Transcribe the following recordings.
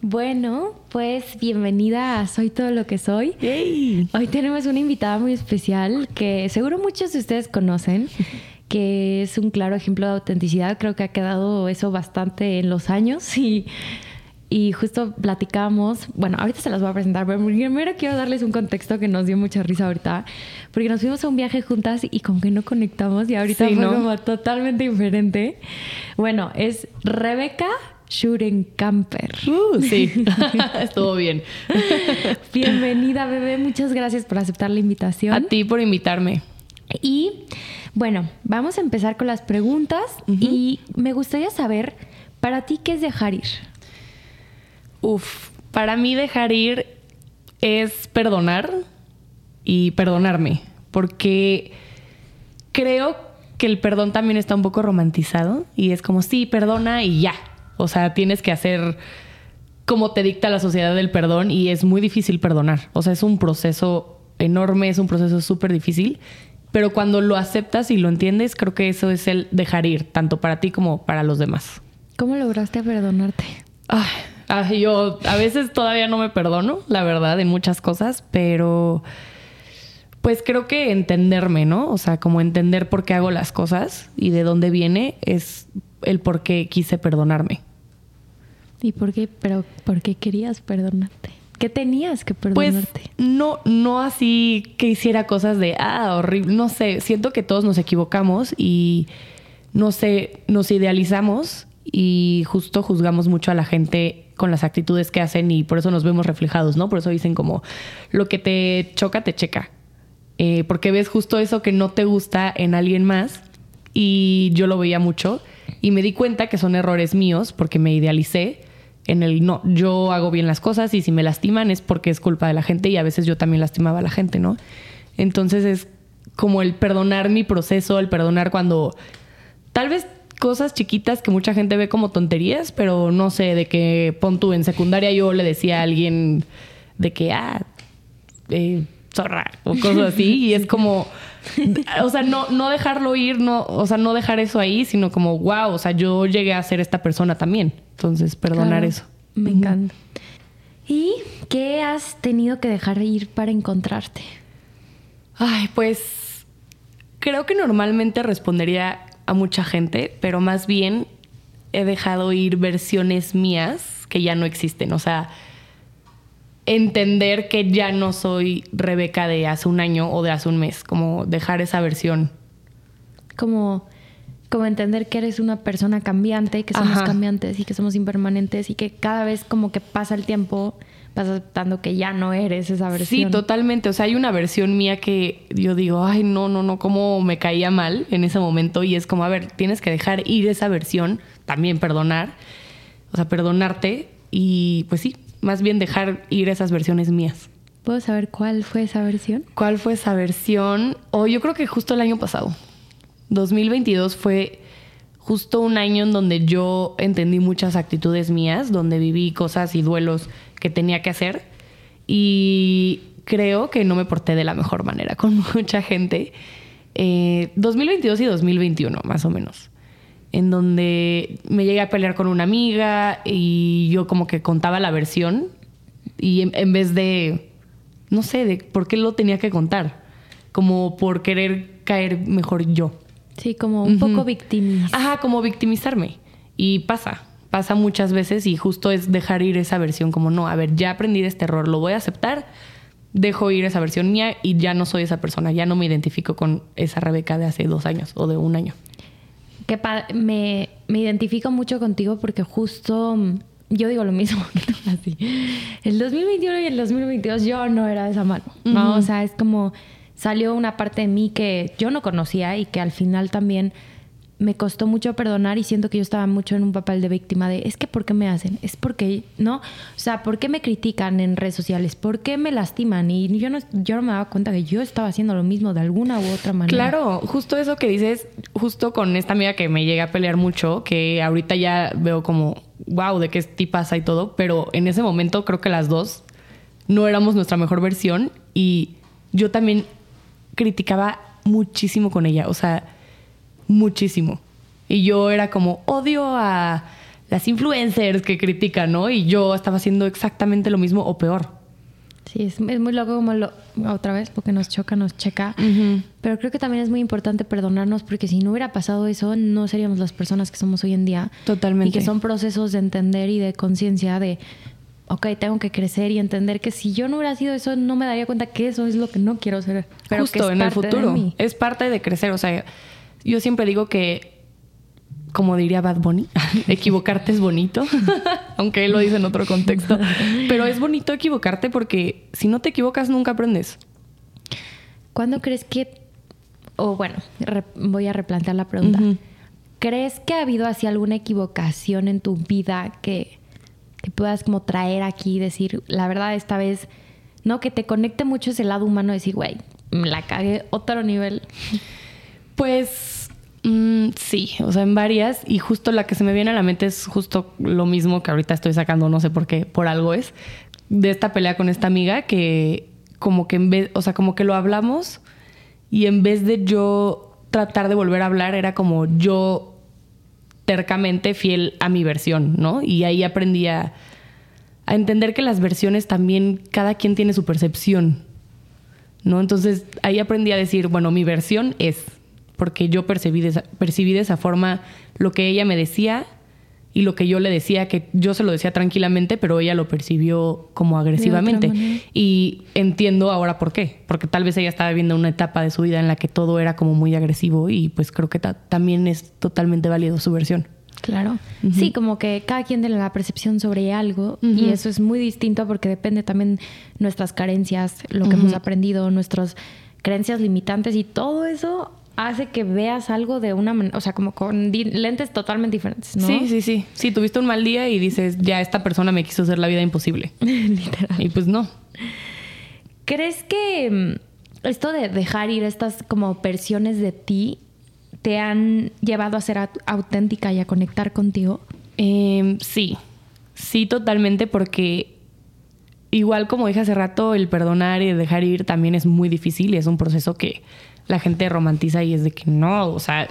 Bueno, pues bienvenida a Soy todo lo que soy. Hoy tenemos una invitada muy especial que seguro muchos de ustedes conocen, que es un claro ejemplo de autenticidad. Creo que ha quedado eso bastante en los años y, y justo platicamos. Bueno, ahorita se las voy a presentar, pero primero quiero darles un contexto que nos dio mucha risa ahorita, porque nos fuimos a un viaje juntas y como que no conectamos y ahorita fue como totalmente diferente. Bueno, es Rebeca Schurenkamper. Uh, sí, estuvo bien. Bienvenida, bebé. Muchas gracias por aceptar la invitación. A ti por invitarme. Y bueno, vamos a empezar con las preguntas y me gustaría saber, para ti, ¿qué es dejar ir? Uf, para mí dejar ir es perdonar y perdonarme, porque creo que el perdón también está un poco romantizado y es como, sí, perdona y ya, o sea, tienes que hacer como te dicta la sociedad del perdón y es muy difícil perdonar. O sea, es un proceso enorme, es un proceso súper difícil, pero cuando lo aceptas y lo entiendes, creo que eso es el dejar ir, tanto para ti como para los demás. ¿Cómo lograste perdonarte? Ay, yo a veces todavía no me perdono, la verdad, en muchas cosas, pero pues creo que entenderme, ¿no? O sea, como entender por qué hago las cosas y de dónde viene es el por qué quise perdonarme. ¿Y por qué? Pero ¿por qué querías perdonarte? ¿Qué tenías que pues, perdonarte? Pues no, no así que hiciera cosas de ah, horrible. No sé, siento que todos nos equivocamos y no sé, nos idealizamos y justo juzgamos mucho a la gente con las actitudes que hacen y por eso nos vemos reflejados, ¿no? Por eso dicen como lo que te choca, te checa. Eh, porque ves justo eso que no te gusta en alguien más y yo lo veía mucho y me di cuenta que son errores míos porque me idealicé en el no, yo hago bien las cosas y si me lastiman es porque es culpa de la gente y a veces yo también lastimaba a la gente, ¿no? Entonces es como el perdonar mi proceso, el perdonar cuando tal vez cosas chiquitas que mucha gente ve como tonterías, pero no sé, de que pon tú en secundaria yo le decía a alguien de que, ah, eh, zorra o cosas así y es como o sea, no, no dejarlo ir, no, o sea, no dejar eso ahí, sino como, wow, o sea, yo llegué a ser esta persona también. Entonces, perdonar eso. Me encanta. ¿Y qué has tenido que dejar ir para encontrarte? Ay, pues creo que normalmente respondería a mucha gente, pero más bien he dejado ir versiones mías que ya no existen. O sea, entender que ya no soy Rebeca de hace un año o de hace un mes, como dejar esa versión. Como, como entender que eres una persona cambiante, que somos cambiantes y que somos impermanentes y que cada vez como que pasa el tiempo vas aceptando que ya no eres esa versión. Sí, totalmente. O sea, hay una versión mía que yo digo, ay, no, no, no, cómo me caía mal en ese momento. Y es como, a ver, tienes que dejar ir esa versión, también perdonar, o sea, perdonarte. Y pues sí, más bien dejar ir esas versiones mías. ¿Puedo saber cuál fue esa versión? ¿Cuál fue esa versión? O yo creo que justo el año pasado. 2022 fue justo un año en donde yo entendí muchas actitudes mías, donde viví cosas y duelos que tenía que hacer. Y creo que no me porté de la mejor manera con mucha gente. 2022 eh, y 2021, más o menos en donde me llegué a pelear con una amiga y yo como que contaba la versión y en, vez de, no sé, de por qué lo tenía que contar, como por querer caer mejor yo. Sí, como un poco victimizar. Ajá, como victimizarme. Y pasa, pasa muchas veces y justo es dejar ir esa versión como, no, a ver, ya aprendí de este error, lo voy a aceptar, dejo ir esa versión mía y ya no soy esa persona, ya no me identifico con esa Rebeca de hace dos años o de un año que me, me identifico mucho contigo porque justo mm, yo digo lo mismo así. El 2021 y el 2022 yo no era de esa mano, ¿no? O sea, es como salió una parte de mí que yo no conocía y que al final también me costó mucho perdonar y siento que yo estaba mucho en un papel de víctima de, es que ¿por qué me hacen? Es porque, ¿no? O sea, ¿por qué me critican en redes sociales? ¿Por qué me lastiman? Y yo no, yo no me daba cuenta que yo estaba haciendo lo mismo de alguna u otra manera. Claro, justo eso que dices, justo con esta amiga que me llega a pelear mucho, que ahorita ya veo como, wow, de qué pasa y todo, pero en ese momento creo que las dos no éramos nuestra mejor versión y yo también criticaba muchísimo con ella, o sea muchísimo. Y yo era como, odio a las influencers que critican, ¿no? Y yo estaba haciendo exactamente lo mismo o peor. Sí, es, muy loco como lo, otra vez, porque nos choca, nos checa. Pero creo que también es muy importante perdonarnos porque si no hubiera pasado eso, no seríamos las personas que somos hoy en día. Totalmente. Y que son procesos de entender y de conciencia de, ok, tengo que crecer y entender que si yo no hubiera sido eso, no me daría cuenta que eso es lo que no quiero ser. Pero Justo en el futuro. Es parte de crecer. O sea, yo siempre digo que como diría Bad Bunny, equivocarte es bonito, aunque él lo dice en otro contexto. Pero es bonito equivocarte porque si no te equivocas nunca aprendes. ¿Cuándo crees que, o bueno, voy a replantear la pregunta, ¿crees que ha habido así alguna equivocación en tu vida que, que puedas como traer aquí y decir, la verdad esta vez, no, que te conecte mucho ese lado humano, decir, güey, me la cagué otro nivel? Pues Mm, sí, o sea, en varias. Y justo la que se me viene a la mente es justo lo mismo que ahorita estoy sacando, no sé por qué, por algo es, de esta pelea con esta amiga que como que en vez, o sea, como que lo hablamos y en vez de yo tratar de volver a hablar, era como yo tercamente fiel a mi versión, ¿no? Y ahí aprendí a, a entender que las versiones también, cada quien tiene su percepción, ¿no? Entonces ahí aprendí a decir, bueno, mi versión es porque yo percibí de, esa, percibí de esa forma lo que ella me decía y lo que yo le decía, que yo se lo decía tranquilamente, pero ella lo percibió como agresivamente. Y entiendo ahora por qué, porque tal vez ella estaba viviendo una etapa de su vida en la que todo era como muy agresivo y pues creo que también es totalmente válido su versión. Claro. Sí, como que cada quien tiene la percepción sobre algo y eso es muy distinto porque depende también nuestras carencias, lo que hemos aprendido, nuestras creencias limitantes y todo eso hace que veas algo de una manera, o sea, como con lentes totalmente diferentes, ¿no? Sí, sí, sí. Sí, tuviste un mal día y dices, ya esta persona me quiso hacer la vida imposible. Literal. Y pues no. ¿Crees que mm, esto de dejar ir estas como versiones de ti te han llevado a ser auténtica y a conectar contigo? Em, sí, sí, totalmente, porque igual como dije hace rato, el perdonar y dejar ir también es muy difícil y es un proceso que la gente romantiza y es de que no, o sea,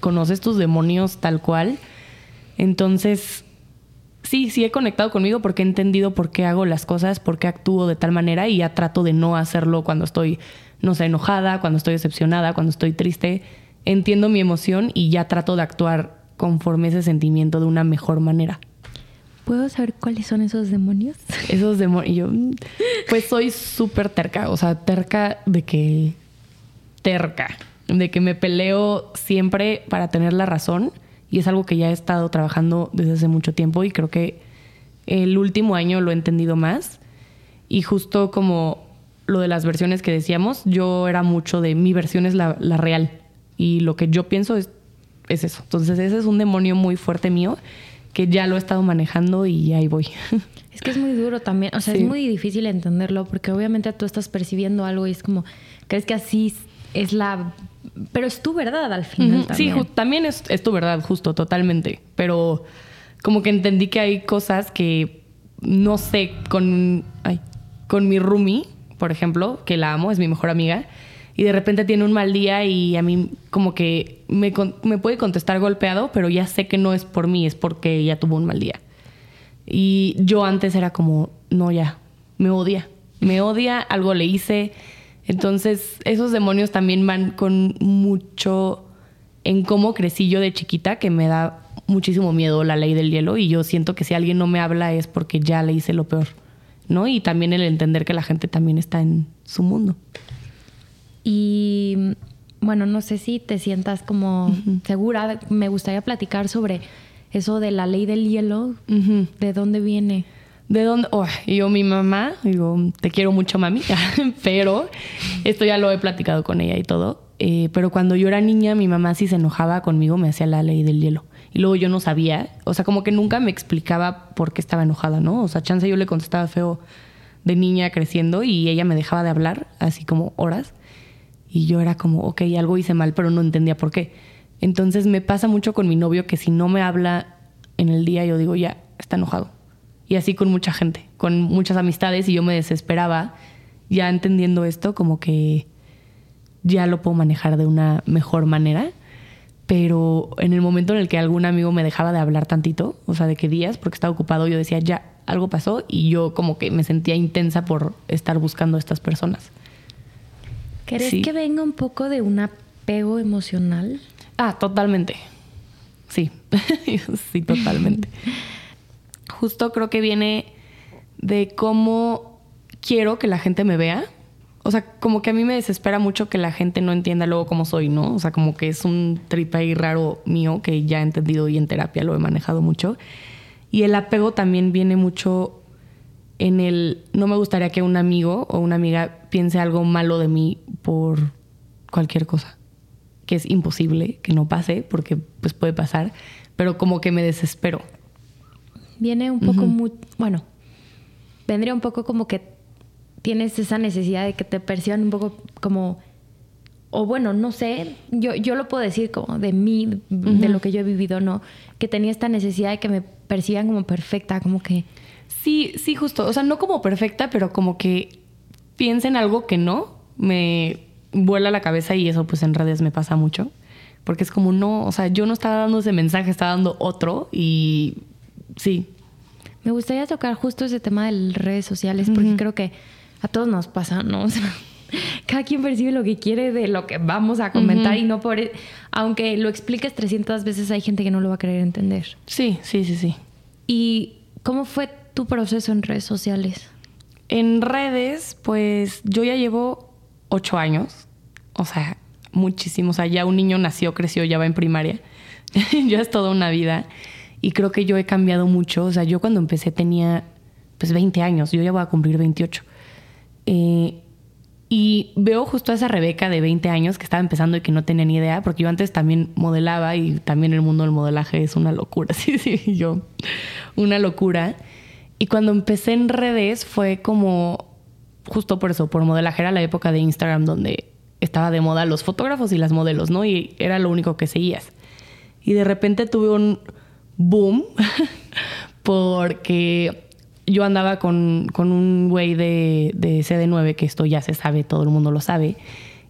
conoces tus demonios tal cual. Entonces, sí, sí he conectado conmigo porque he entendido por qué hago las cosas, por qué actúo de tal manera y ya trato de no hacerlo cuando estoy, no sé, enojada, cuando estoy decepcionada, cuando estoy triste. Entiendo mi emoción y ya trato de actuar conforme ese sentimiento de una mejor manera. ¿Puedo saber cuáles son esos demonios? Esos demonios. Yo, pues soy súper terca, o sea, terca de que terca, de que me peleo siempre para tener la razón y es algo que ya he estado trabajando desde hace mucho tiempo y creo que el último año lo he entendido más y justo como lo de las versiones que decíamos, yo era mucho de mi versión es la, real y lo que yo pienso es, es eso. Entonces ese es un demonio muy fuerte mío que ya lo he estado manejando y ahí voy. Es que es muy duro también, o sea, es muy difícil entenderlo porque obviamente tú estás percibiendo algo y es como, crees que así es la... Pero es tu verdad al final. también. Sí, también es, es, tu verdad, justo, totalmente. Pero como que entendí que hay cosas que no sé, con, ay, con mi roomie, por ejemplo, que la amo, es mi mejor amiga, y de repente tiene un mal día y a mí como que me, me puede contestar golpeado, pero ya sé que no es por mí, es porque ella tuvo un mal día. Y yo antes era como, no, ya, me odia. Me odia, algo le hice, entonces, esos demonios también van con mucho en cómo crecí yo de chiquita, que me da muchísimo miedo la ley del hielo y yo siento que si alguien no me habla es porque ya le hice lo peor, ¿no? Y también el entender que la gente también está en su mundo. Y bueno, no sé si te sientas como segura, me gustaría platicar sobre eso de la ley del hielo, ¿de dónde viene? ¿De dónde? Oh, yo, mi mamá, digo, te quiero mucho, mami, pero esto ya lo he platicado con ella y todo. Eh, pero cuando yo era niña, mi mamá si se enojaba conmigo me hacía la ley del hielo. Y luego yo no sabía, o sea, como que nunca me explicaba por qué estaba enojada, ¿no? O sea, chance yo le contestaba feo de niña creciendo y ella me dejaba de hablar, así como horas. Y yo era como, ok, algo hice mal, pero no entendía por qué. Entonces me pasa mucho con mi novio que si no me habla en el día, yo digo, ya, está enojado y así con mucha gente, con muchas amistades y yo me desesperaba. Ya entendiendo esto, como que ya lo puedo manejar de una mejor manera. pero en el momento en el que algún amigo me dejaba de hablar tantito, o sea, de que días, porque estaba ocupado, yo decía, ya, algo pasó y yo como que me sentía intensa por estar buscando a estas personas. ¿Crees que venga un poco de un apego emocional? Ah, totalmente. Sí, sí, totalmente. Justo creo que viene de cómo quiero que la gente me vea. O sea, como que a mí me desespera mucho que la gente no entienda luego cómo soy, ¿no? O sea, como que es un trip ahí raro mío que ya he entendido y en terapia lo he manejado mucho. Y el apego también viene mucho en el no me gustaría que un amigo o una amiga piense algo malo de mí por cualquier cosa, que es imposible que no pase porque pues puede pasar, pero como que me desespero. Viene un poco muy, bueno, vendría un poco como que tienes esa necesidad de que te perciban un poco como o bueno, no sé, yo, yo lo puedo decir como de mí, de lo que yo he vivido, ¿no? Que tenía esta necesidad de que me perciban como perfecta, como que Sí, sí, justo. O sea, no como perfecta, pero como que piensa en algo que no, me vuela la cabeza y eso pues en redes me pasa mucho. Porque es como, no, o sea, yo no estaba dando ese mensaje, estaba dando otro y sí. Me gustaría tocar justo ese tema de redes sociales porque creo que a todos nos pasa, ¿no? O sea, cada quien percibe lo que quiere de lo que vamos a comentar y no por... E, aunque lo expliques 300 veces, hay gente que no lo va a querer entender. Sí, sí, sí, sí. ¿Y cómo fue tu proceso en redes sociales? En redes, pues yo ya llevo ocho años, o sea, muchísimo. O sea, ya un niño nació, creció, ya va en primaria. ya es toda una vida. Y creo que yo he cambiado mucho. O sea, yo cuando empecé tenía pues 20 años, yo ya voy a cumplir 28. Eh, y veo justo a esa Rebeca de 20 años que estaba empezando y que no tenía ni idea, porque yo antes también modelaba y también el mundo del modelaje es una locura. Sí, sí, yo, una locura. Y cuando empecé en redes fue como, justo por eso, por modelaje era la época de Instagram donde estaba de moda los fotógrafos y las modelos, ¿no? Y era lo único que seguías. Y de repente tuve un boom porque yo andaba con, un güey de, de CD9, que esto ya se sabe, todo el mundo lo sabe,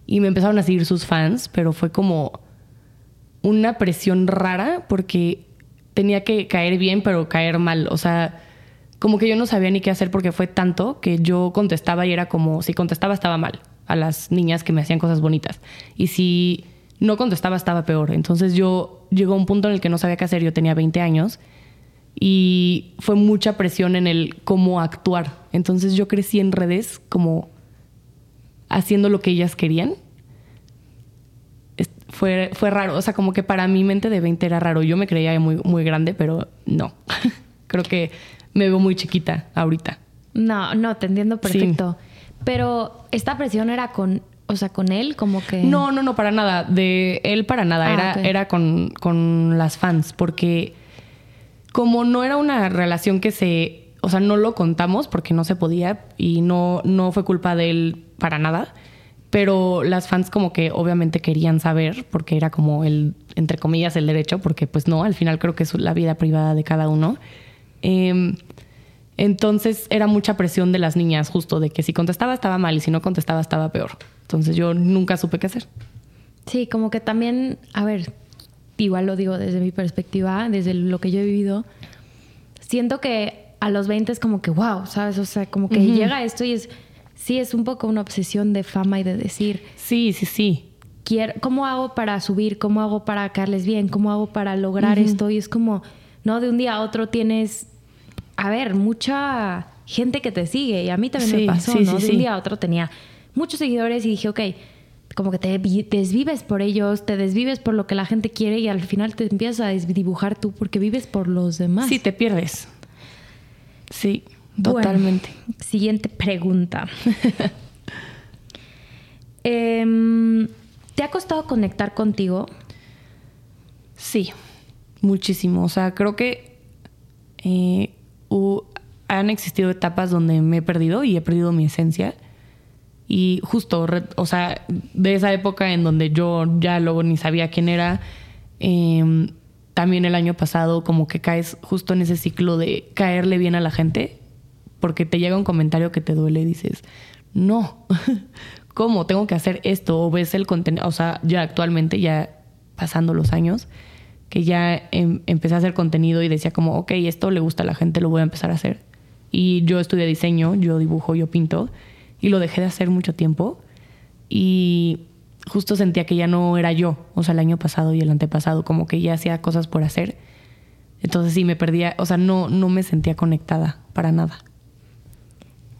y me empezaron a seguir sus fans, pero fue como una presión rara porque tenía que caer bien, pero caer mal. O sea, como que yo no sabía ni qué hacer porque fue tanto que yo contestaba y era como, si contestaba estaba mal a las niñas que me hacían cosas bonitas. Y si no contestaba estaba peor. Entonces yo llegó un punto en el que no sabía qué hacer, yo tenía 20 años y fue mucha presión en el cómo actuar. Entonces yo crecí en redes como haciendo lo que ellas querían. Fue, fue raro, o sea, como que para mi mente de 20 era raro. Yo me creía muy, muy grande, pero no. Creo que me veo muy chiquita ahorita. No, no, te entiendo perfecto. Pero esta presión era con, o sea, con él, como que. No, no, no, para nada. De él para nada. Ah, era, era con, con las fans. Porque como no era una relación que se. O sea, no lo contamos porque no se podía y no, no fue culpa de él para nada. Pero las fans como que obviamente querían saber porque era como el, entre comillas, el derecho, porque pues no, al final creo que es la vida privada de cada uno. Em, entonces era mucha presión de las niñas, justo de que si contestaba estaba mal y si no contestaba estaba peor. Entonces yo nunca supe qué hacer. Sí, como que también, a ver, igual lo digo desde mi perspectiva, desde lo que yo he vivido, siento que a los 20 es como que, wow, ¿sabes? O sea, como que llega esto y es, sí, es un poco una obsesión de fama y de decir. Sí, sí, sí. Quiero, ¿Cómo hago para subir? ¿Cómo hago para caerles bien? ¿Cómo hago para lograr esto? Y es como, no, de un día a otro tienes a ver, mucha gente que te sigue y a mí también me pasó, ¿no? de un día a otro tenía muchos seguidores y dije, ok, como que te desvives por ellos, te desvives por lo que la gente quiere y al final te empiezas a desdibujar tú porque vives por los demás. Sí, te pierdes. Sí, totalmente. siguiente pregunta. Em, ¿Te ha costado conectar contigo? Sí, muchísimo. O sea, creo que eh, han existido etapas donde me he perdido y he perdido mi esencia. Y justo, o sea, de esa época en donde yo ya luego ni sabía quién era, em, también el año pasado como que caes justo en ese ciclo de caerle bien a la gente, porque te llega un comentario que te duele y dices, no, ¿cómo? Tengo que hacer esto, o ves el contenido, o sea, ya actualmente ya pasando los años, que ya em, empecé a hacer contenido y decía como, ok, esto le gusta a la gente, lo voy a empezar a hacer. Y yo estudié diseño, yo dibujo, yo pinto, y lo dejé de hacer mucho tiempo. Y justo sentía que ya no era yo, o sea, el año pasado y el antepasado, como que ya hacía cosas por hacer. Entonces sí me perdía, o sea, no, no me sentía conectada para nada.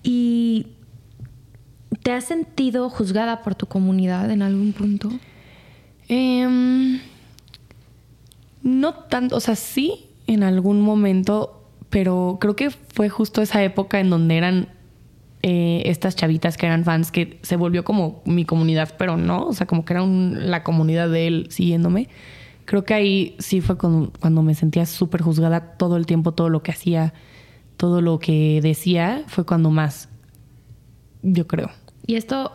¿Y te has sentido juzgada por tu comunidad en algún punto? Em, no tanto, o sea, sí en algún momento, pero creo que fue justo esa época en donde eran eh, estas chavitas que eran fans que se volvió como mi comunidad, pero no, o sea, como que era la comunidad de él siguiéndome. Creo que ahí sí fue cuando, me sentía súper juzgada todo el tiempo, todo lo que hacía, todo lo que decía, fue cuando más, yo creo. Y esto,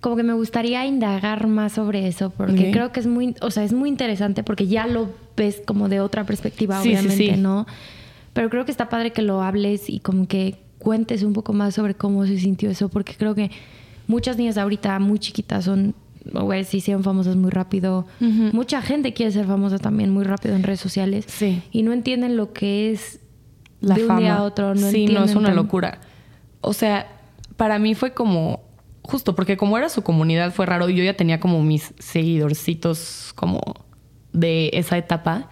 como que me gustaría indagar más sobre eso, porque creo que es muy, o sea, es muy interesante porque ya lo ves como de otra perspectiva, obviamente, ¿no? Pero creo que está padre que lo hables y como que cuentes un poco más sobre cómo se sintió eso, porque creo que muchas niñas ahorita muy chiquitas son, o se hicieron famosas muy rápido. Mucha gente quiere ser famosa también muy rápido en redes sociales. Sí. Y no entienden lo que es la de un día a otro. No sí, no, es una locura. O sea, para mí fue como, justo porque como era su comunidad fue raro y yo ya tenía como mis seguidorcitos como de esa etapa,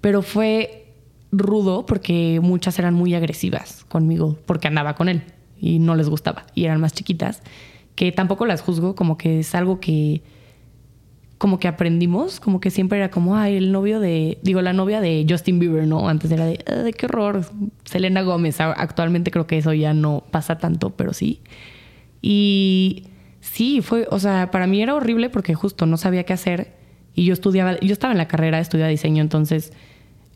pero fue rudo porque muchas eran muy agresivas conmigo porque andaba con él y no les gustaba y eran más chiquitas, que tampoco las juzgo, como que es algo que como que aprendimos, como que siempre era como, ay, el novio de, digo, la novia de Justin Bieber, ¿no? Antes era de, de qué horror, Selena Gómez, actualmente creo que eso ya no pasa tanto, pero sí. Y sí, fue, o sea, para mí era horrible porque justo no sabía qué hacer y yo estudiaba, yo estaba en la carrera, estudiaba diseño, entonces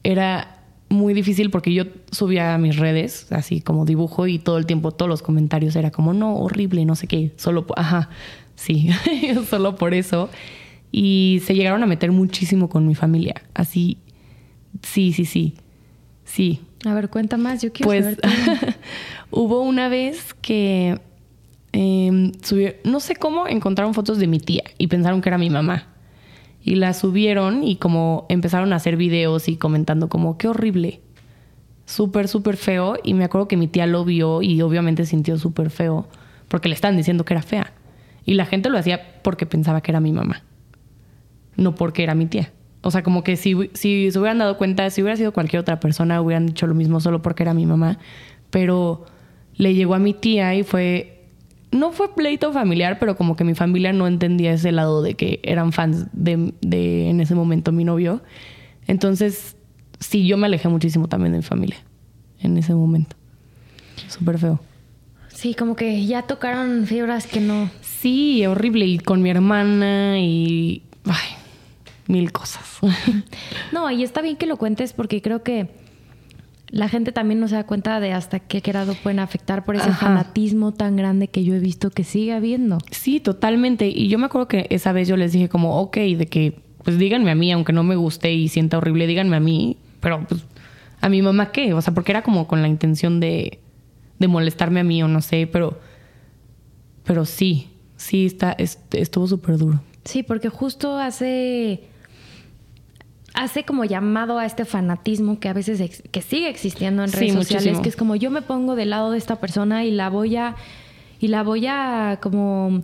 era muy difícil porque yo subía a mis redes, así como dibujo, y todo el tiempo, todos los comentarios era como, no, horrible, no sé qué, solo, ajá, sí, solo por eso. Y se llegaron a meter muchísimo con mi familia, así, sí, sí, sí, sí. A ver, cuenta más, yo quiero pues, hubo una vez que eh, no sé cómo encontraron fotos de mi tía y pensaron que era mi mamá y la subieron y como empezaron a hacer videos y comentando como qué horrible, súper, súper feo. Y me acuerdo que mi tía lo vio y obviamente sintió súper feo porque le estaban diciendo que era fea. Y la gente lo hacía porque pensaba que era mi mamá, no porque era mi tía. O sea, como que si, si se hubieran dado cuenta, si hubiera sido cualquier otra persona, hubieran dicho lo mismo solo porque era mi mamá. Pero le llegó a mi tía y fue no fue pleito familiar, pero como que mi familia no entendía ese lado de que eran fans de, de en ese momento mi novio. Entonces, sí, yo me alejé muchísimo también de mi familia en ese momento. Súper feo. Sí, como que ya tocaron fibras que no. Sí, horrible. Y con mi hermana y. Ay, mil cosas. no, y está bien que lo cuentes porque creo que la gente también no se da cuenta de hasta qué grado pueden afectar por ese fanatismo tan grande que yo he visto que sigue habiendo. Sí, totalmente. Y yo me acuerdo que esa vez yo les dije como, ok, de que pues díganme a mí, aunque no me guste y sienta horrible, díganme a mí, pero pues a mi mamá qué, o sea, porque era como con la intención de, de molestarme a mí o no sé, pero, pero sí, sí, está, estuvo súper duro. Sí, porque justo hace hace como llamado a este fanatismo que a veces que sigue existiendo en redes sociales, que es como yo me pongo del lado de esta persona y la voy a y la voy a como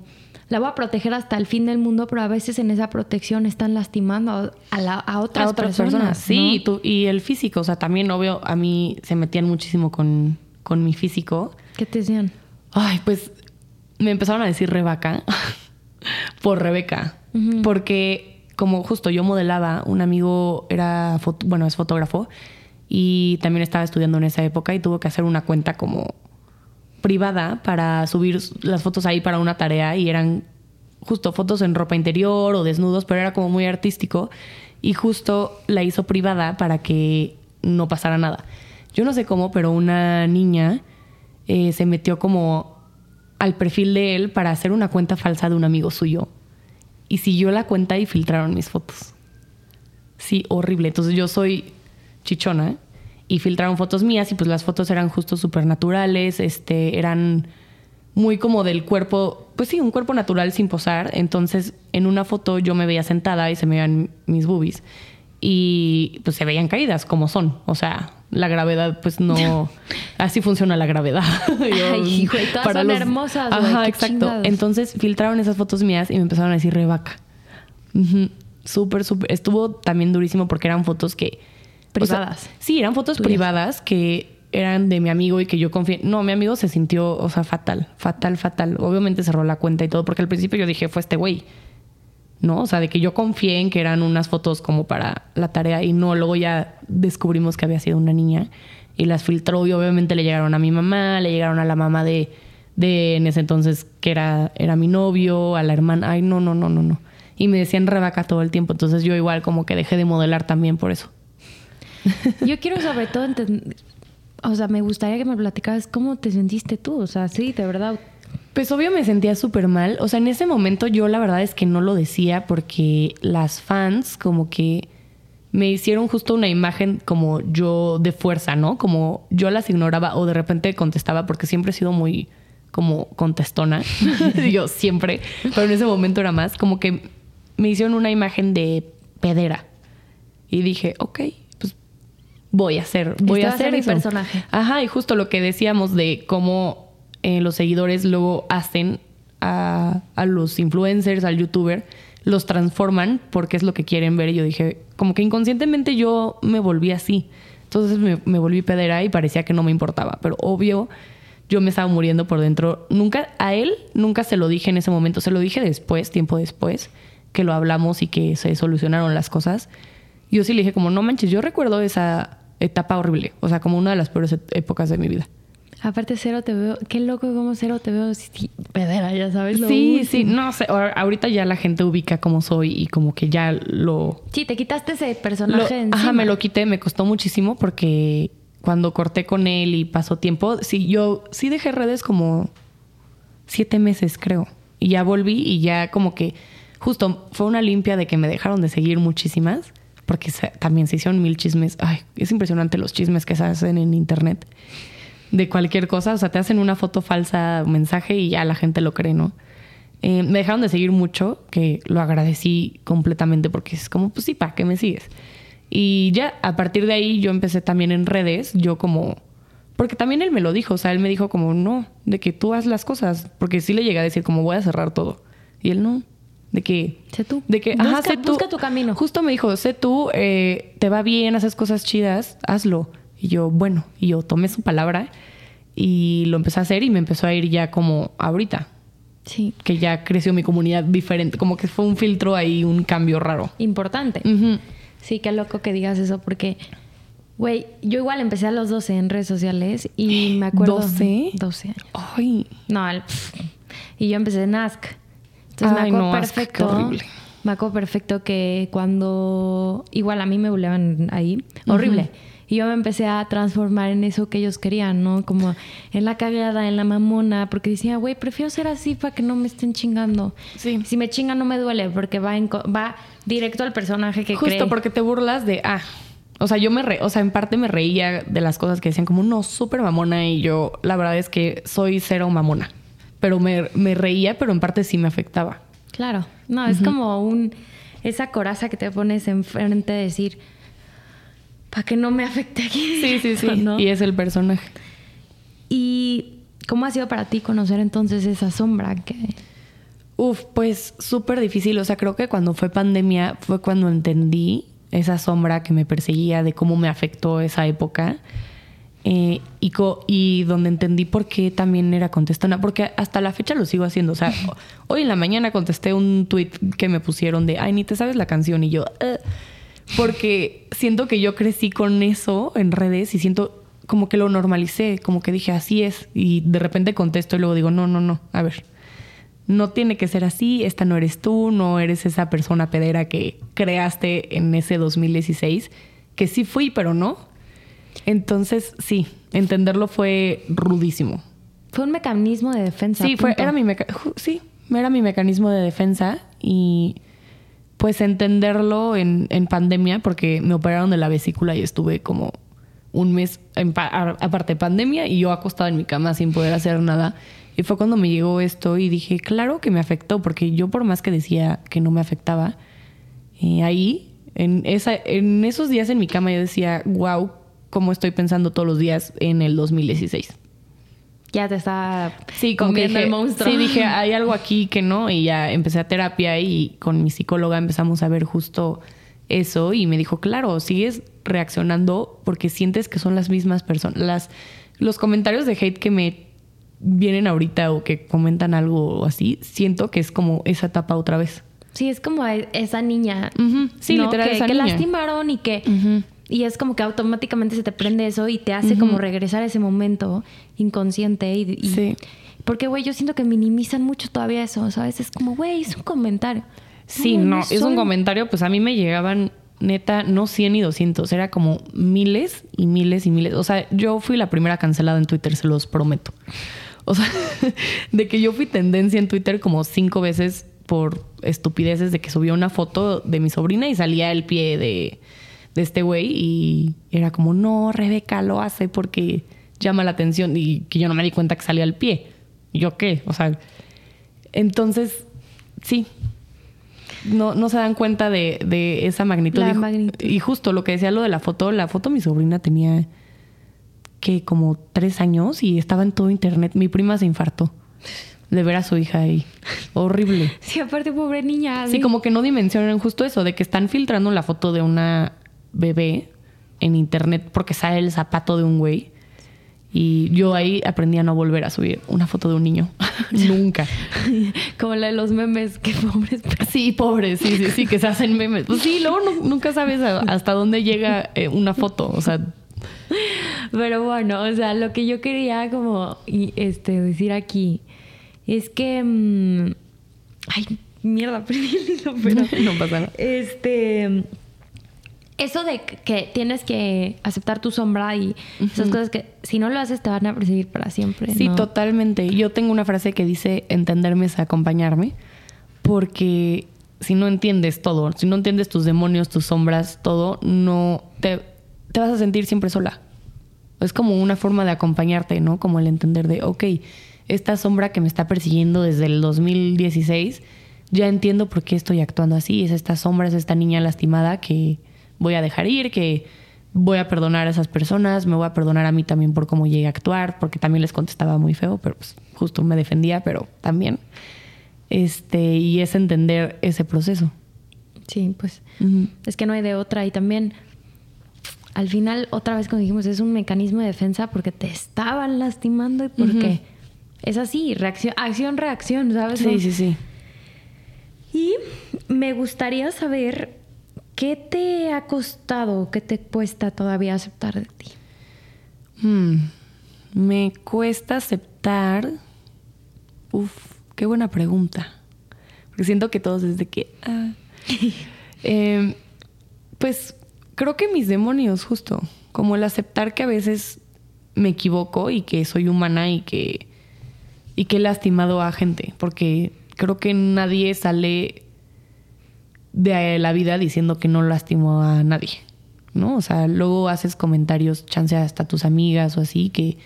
la voy a proteger hasta el fin del mundo, pero a veces en esa protección están lastimando a, la, a otras, personas. Sí, y el físico, o sea, también obvio, a mí se metían muchísimo con, con mi físico. ¿Qué te decían? Ay, pues me empezaron a decir Rebeca por Rebeca, porque como justo yo modelaba, un amigo era, bueno, es fotógrafo y también estaba estudiando en esa época y tuvo que hacer una cuenta como privada para subir las fotos ahí para una tarea y eran justo fotos en ropa interior o desnudos, pero era como muy artístico y justo la hizo privada para que no pasara nada. Yo no sé cómo, pero una niña eh, se metió como al perfil de él para hacer una cuenta falsa de un amigo suyo y siguió la cuenta y filtraron mis fotos. Sí, horrible. Entonces yo soy chichona y filtraron fotos mías y pues las fotos eran justo súper naturales, este, eran muy como del cuerpo, pues sí, un cuerpo natural sin posar. Entonces, en una foto yo me veía sentada y se me veían mis boobies. Y pues se veían caídas como son. O sea, la gravedad, pues no. Así funciona la gravedad. Ay, hijo, todas son hermosas. Ajá, exacto. Entonces filtraron esas fotos mías y me empezaron a decir revaca. Súper, súper. Estuvo también durísimo porque eran fotos que. Privadas. sí, eran fotos privadas que eran de mi amigo y que yo confié. No, mi amigo se sintió, o sea, fatal, fatal, fatal. Obviamente cerró la cuenta y todo, porque al principio yo dije, fue este güey. ¿No? O sea, de que yo confié en que eran unas fotos como para la tarea y no, luego ya descubrimos que había sido una niña y las filtró y obviamente le llegaron a mi mamá, le llegaron a la mamá de, de en ese entonces que era, era mi novio, a la hermana. Ay, no, no, no, no, no. Y me decían rebaca todo el tiempo. Entonces yo igual como que dejé de modelar también por eso. Yo quiero sobre todo entender o sea, me gustaría que me platicaras cómo te sentiste tú. O sea, sí, de verdad. Pues obvio me sentía súper mal. O sea, en ese momento yo la verdad es que no lo decía porque las fans como que me hicieron justo una imagen como yo de fuerza, ¿no? Como yo las ignoraba o de repente contestaba porque siempre he sido muy como contestona. yo siempre. Pero en ese momento era más. Como que me hicieron una imagen de pedera. Y dije, ok, voy a hacer, voy a hacer mi personaje. Ajá, y justo lo que decíamos de cómo eh, los seguidores luego hacen a, los influencers, al youtuber, los transforman porque es lo que quieren ver. Y yo dije, como que inconscientemente yo me volví así. Entonces me, me volví pedera y parecía que no me importaba. Pero obvio, yo me estaba muriendo por dentro. Nunca, a él, nunca se lo dije en ese momento. Se lo dije después, tiempo después, que lo hablamos y que se solucionaron las cosas. Yo sí le dije como, no manches, yo recuerdo esa etapa horrible, o sea, como una de las peores épocas de mi vida. Aparte, cero te veo, qué loco como cero te veo pedera, ya sabes. sí, sí, no sé, ahorita ya la gente ubica cómo soy y como que ya lo... Sí, te quitaste ese personaje. ajá, me lo quité, me costó muchísimo porque cuando corté con él y pasó tiempo, sí, yo sí dejé redes como siete meses, creo. Y ya volví y ya como que justo fue una limpia de que me dejaron de seguir muchísimas porque también se hicieron mil chismes. Ay, es impresionante los chismes que se hacen en internet de cualquier cosa. O sea, te hacen una foto falsa, un mensaje y ya la gente lo cree, ¿no? Eh, me dejaron de seguir mucho, que lo agradecí completamente porque es como, pues sí, ¿para qué me sigues? Y ya a partir de ahí yo empecé también en redes, yo como... Porque también él me lo dijo, o sea, él me dijo como, no, de que tú haz las cosas, porque sí le llegué a decir como voy a cerrar todo. Y él no, de que... Sé tú. De que, busca, sé tú. Busca tu camino. Justo me dijo, sé tú, eh, te va bien, haces cosas chidas, hazlo. Y yo, bueno, y yo tomé su palabra y lo empecé a hacer y me empezó a ir ya como ahorita. Sí. Que ya creció mi comunidad diferente, como que fue un filtro ahí, un cambio raro. Importante. Sí, qué loco que digas eso porque... Güey, yo igual empecé a los 12 en redes sociales y me acuerdo... ¿12? 12 años. Ay. No, y yo empecé en Ask. Entonces me acuerdo perfecto. Me acuerdo perfecto que cuando igual a mí me buleaban ahí, horrible. Y yo me empecé a transformar en eso que ellos querían, ¿no? Como en la cagada, en la mamona, porque decía, güey, prefiero ser así para que no me estén chingando. Sí. Si me chingan no me duele, porque va, va directo al personaje que Justo porque te burlas de, ah, o sea, yo me re, o sea, en parte me reía de las cosas que decían como, no, súper mamona, y yo, la verdad es que soy cero mamona pero me, reía, pero en parte sí me afectaba. Claro, no, es como un, esa coraza que te pones enfrente de decir, para que no me afecte aquí. Sí, sí, sí, y es el personaje. ¿Y cómo ha sido para ti conocer entonces esa sombra que... Uf, pues súper difícil. O sea, creo que cuando fue pandemia fue cuando entendí esa sombra que me perseguía, de cómo me afectó esa época. Eh, y, y, donde entendí por qué también era contestona, porque hasta la fecha lo sigo haciendo. O sea, hoy en la mañana contesté un tweet que me pusieron de, ay, ni te sabes la canción. Y yo, porque siento que yo crecí con eso en redes y siento como que lo normalicé, como que dije, así es. Y de repente contesto y luego digo, no, no, no, a ver. No tiene que ser así, esta no eres tú, no eres esa persona pedera que creaste en ese 2016, que sí fui, pero no entonces, sí, entenderlo fue rudísimo. Fue un mecanismo de defensa. Sí, fue, era mi sí, era mi mecanismo de defensa y pues entenderlo en, en, pandemia porque me operaron de la vesícula y estuve como un mes, aparte de pandemia, y yo acostada en mi cama sin poder hacer nada. Y fue cuando me llegó esto y dije, claro que me afectó, porque yo por más que decía que no me afectaba, eh, ahí, en, esa, en esos días en mi cama yo decía, wow, cómo estoy pensando todos los días en el 2016. Ya te está sí, comiendo el monstruo. Sí, dije, hay algo aquí que no, y ya empecé a terapia y con mi psicóloga empezamos a ver justo eso y me dijo, claro, sigues reaccionando porque sientes que son las mismas personas. Las, los comentarios de hate que me vienen ahorita o que comentan algo así, siento que es como esa etapa otra vez. Sí, es como esa niña. Sí, literal, que, que lastimaron y que... Y es como que automáticamente se te prende eso y te hace como regresar a ese momento inconsciente. Y, sí. Porque, güey, yo siento que minimizan mucho todavía eso, ¿sabes? Es como, güey, es un comentario. Sí, no, es un comentario, pues a mí me llegaban neta, no 100 ni 200, era como miles y miles y miles. O sea, yo fui la primera cancelada en Twitter, se los prometo. O sea, de que yo fui tendencia en Twitter como cinco veces por estupideces de que subía una foto de mi sobrina y salía el pie de, este güey y era como, no, Rebeca lo hace porque llama la atención y que yo no me di cuenta que salía el pie. ¿Yo qué? O sea, entonces, sí. No, no se dan cuenta de, esa magnitud. magnitud. Y justo lo que decía lo de la foto, la foto mi sobrina tenía que como tres años y estaba en todo internet. Mi prima se infartó de ver a su hija ahí. Horrible. Sí, aparte, pobre niña. Sí, como que no dimensionan justo eso, de que están filtrando la foto de una bebé en internet porque sale el zapato de un güey. Y yo ahí aprendí a no volver a subir una foto de un niño. Nunca. Como la de los memes, que pobres. Sí, pobres, sí, sí, sí, que se hacen memes. Pues sí, luego nunca sabes hasta dónde llega eh, una foto. O sea, pero bueno, o sea, lo que yo quería como este, decir aquí es que... Mm, ay, mierda, perdí el pero... no pasa nada. Este... Eso de que tienes que aceptar tu sombra y esas cosas que si no lo haces te van a perseguir para siempre. Sí, totalmente. Yo tengo una frase que dice entenderme es acompañarme porque si no entiendes todo, si no entiendes tus demonios, tus sombras, todo, no te, te vas a sentir siempre sola. Es como una forma de acompañarte, ¿no? Como el entender de, ok, esta sombra que me está persiguiendo desde el 2016, ya entiendo por qué estoy actuando así. Es esta sombra, es esta niña lastimada que voy a dejar ir, que voy a perdonar a esas personas, me voy a perdonar a mí también por cómo llegué a actuar, porque también les contestaba muy feo, pero pues justo me defendía, pero también. Este, y es entender ese proceso. Sí, pues es que no hay de otra. Y también al final, otra vez como dijimos, es un mecanismo de defensa porque te estaban lastimando y porque es así, reacción, acción, reacción, ¿sabes? Sí, sí, sí. Y me gustaría saber qué te ha costado, qué te cuesta todavía aceptar de ti. Hmm, me cuesta aceptar. Uf, qué buena pregunta. Porque siento que todos desde que. Ah. Em, pues creo que mis demonios, justo, como el aceptar que a veces me equivoco y que soy humana y que, y que he lastimado a gente, porque creo que nadie sale de la vida diciendo que no lastimó a nadie, ¿no? O sea, luego haces comentarios, chance hasta tus amigas o así, que,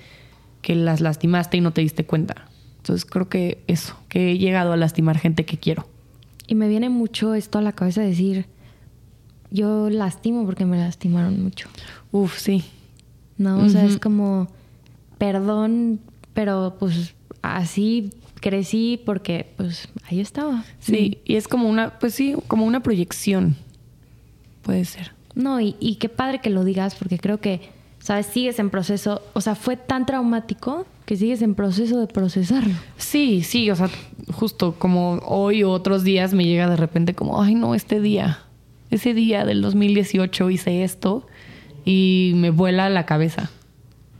que las lastimaste y no te diste cuenta. Entonces creo que eso, que he llegado a lastimar gente que quiero. Y me viene mucho esto a la cabeza de decir, yo lastimo porque me lastimaron mucho. Uf, sí. No, o sea, es como perdón, pero pues así crecí porque pues ahí estaba. Sí, y es como una, pues sí, como una proyección. Puede ser. No, y, y qué padre que lo digas porque creo que, sabes, sigues en proceso, o sea, fue tan traumático que sigues en proceso de procesarlo. Sí, sí, o sea, justo como hoy o otros días me llega de repente como, ay no, este día ese día del 2018 hice esto y me vuela la cabeza.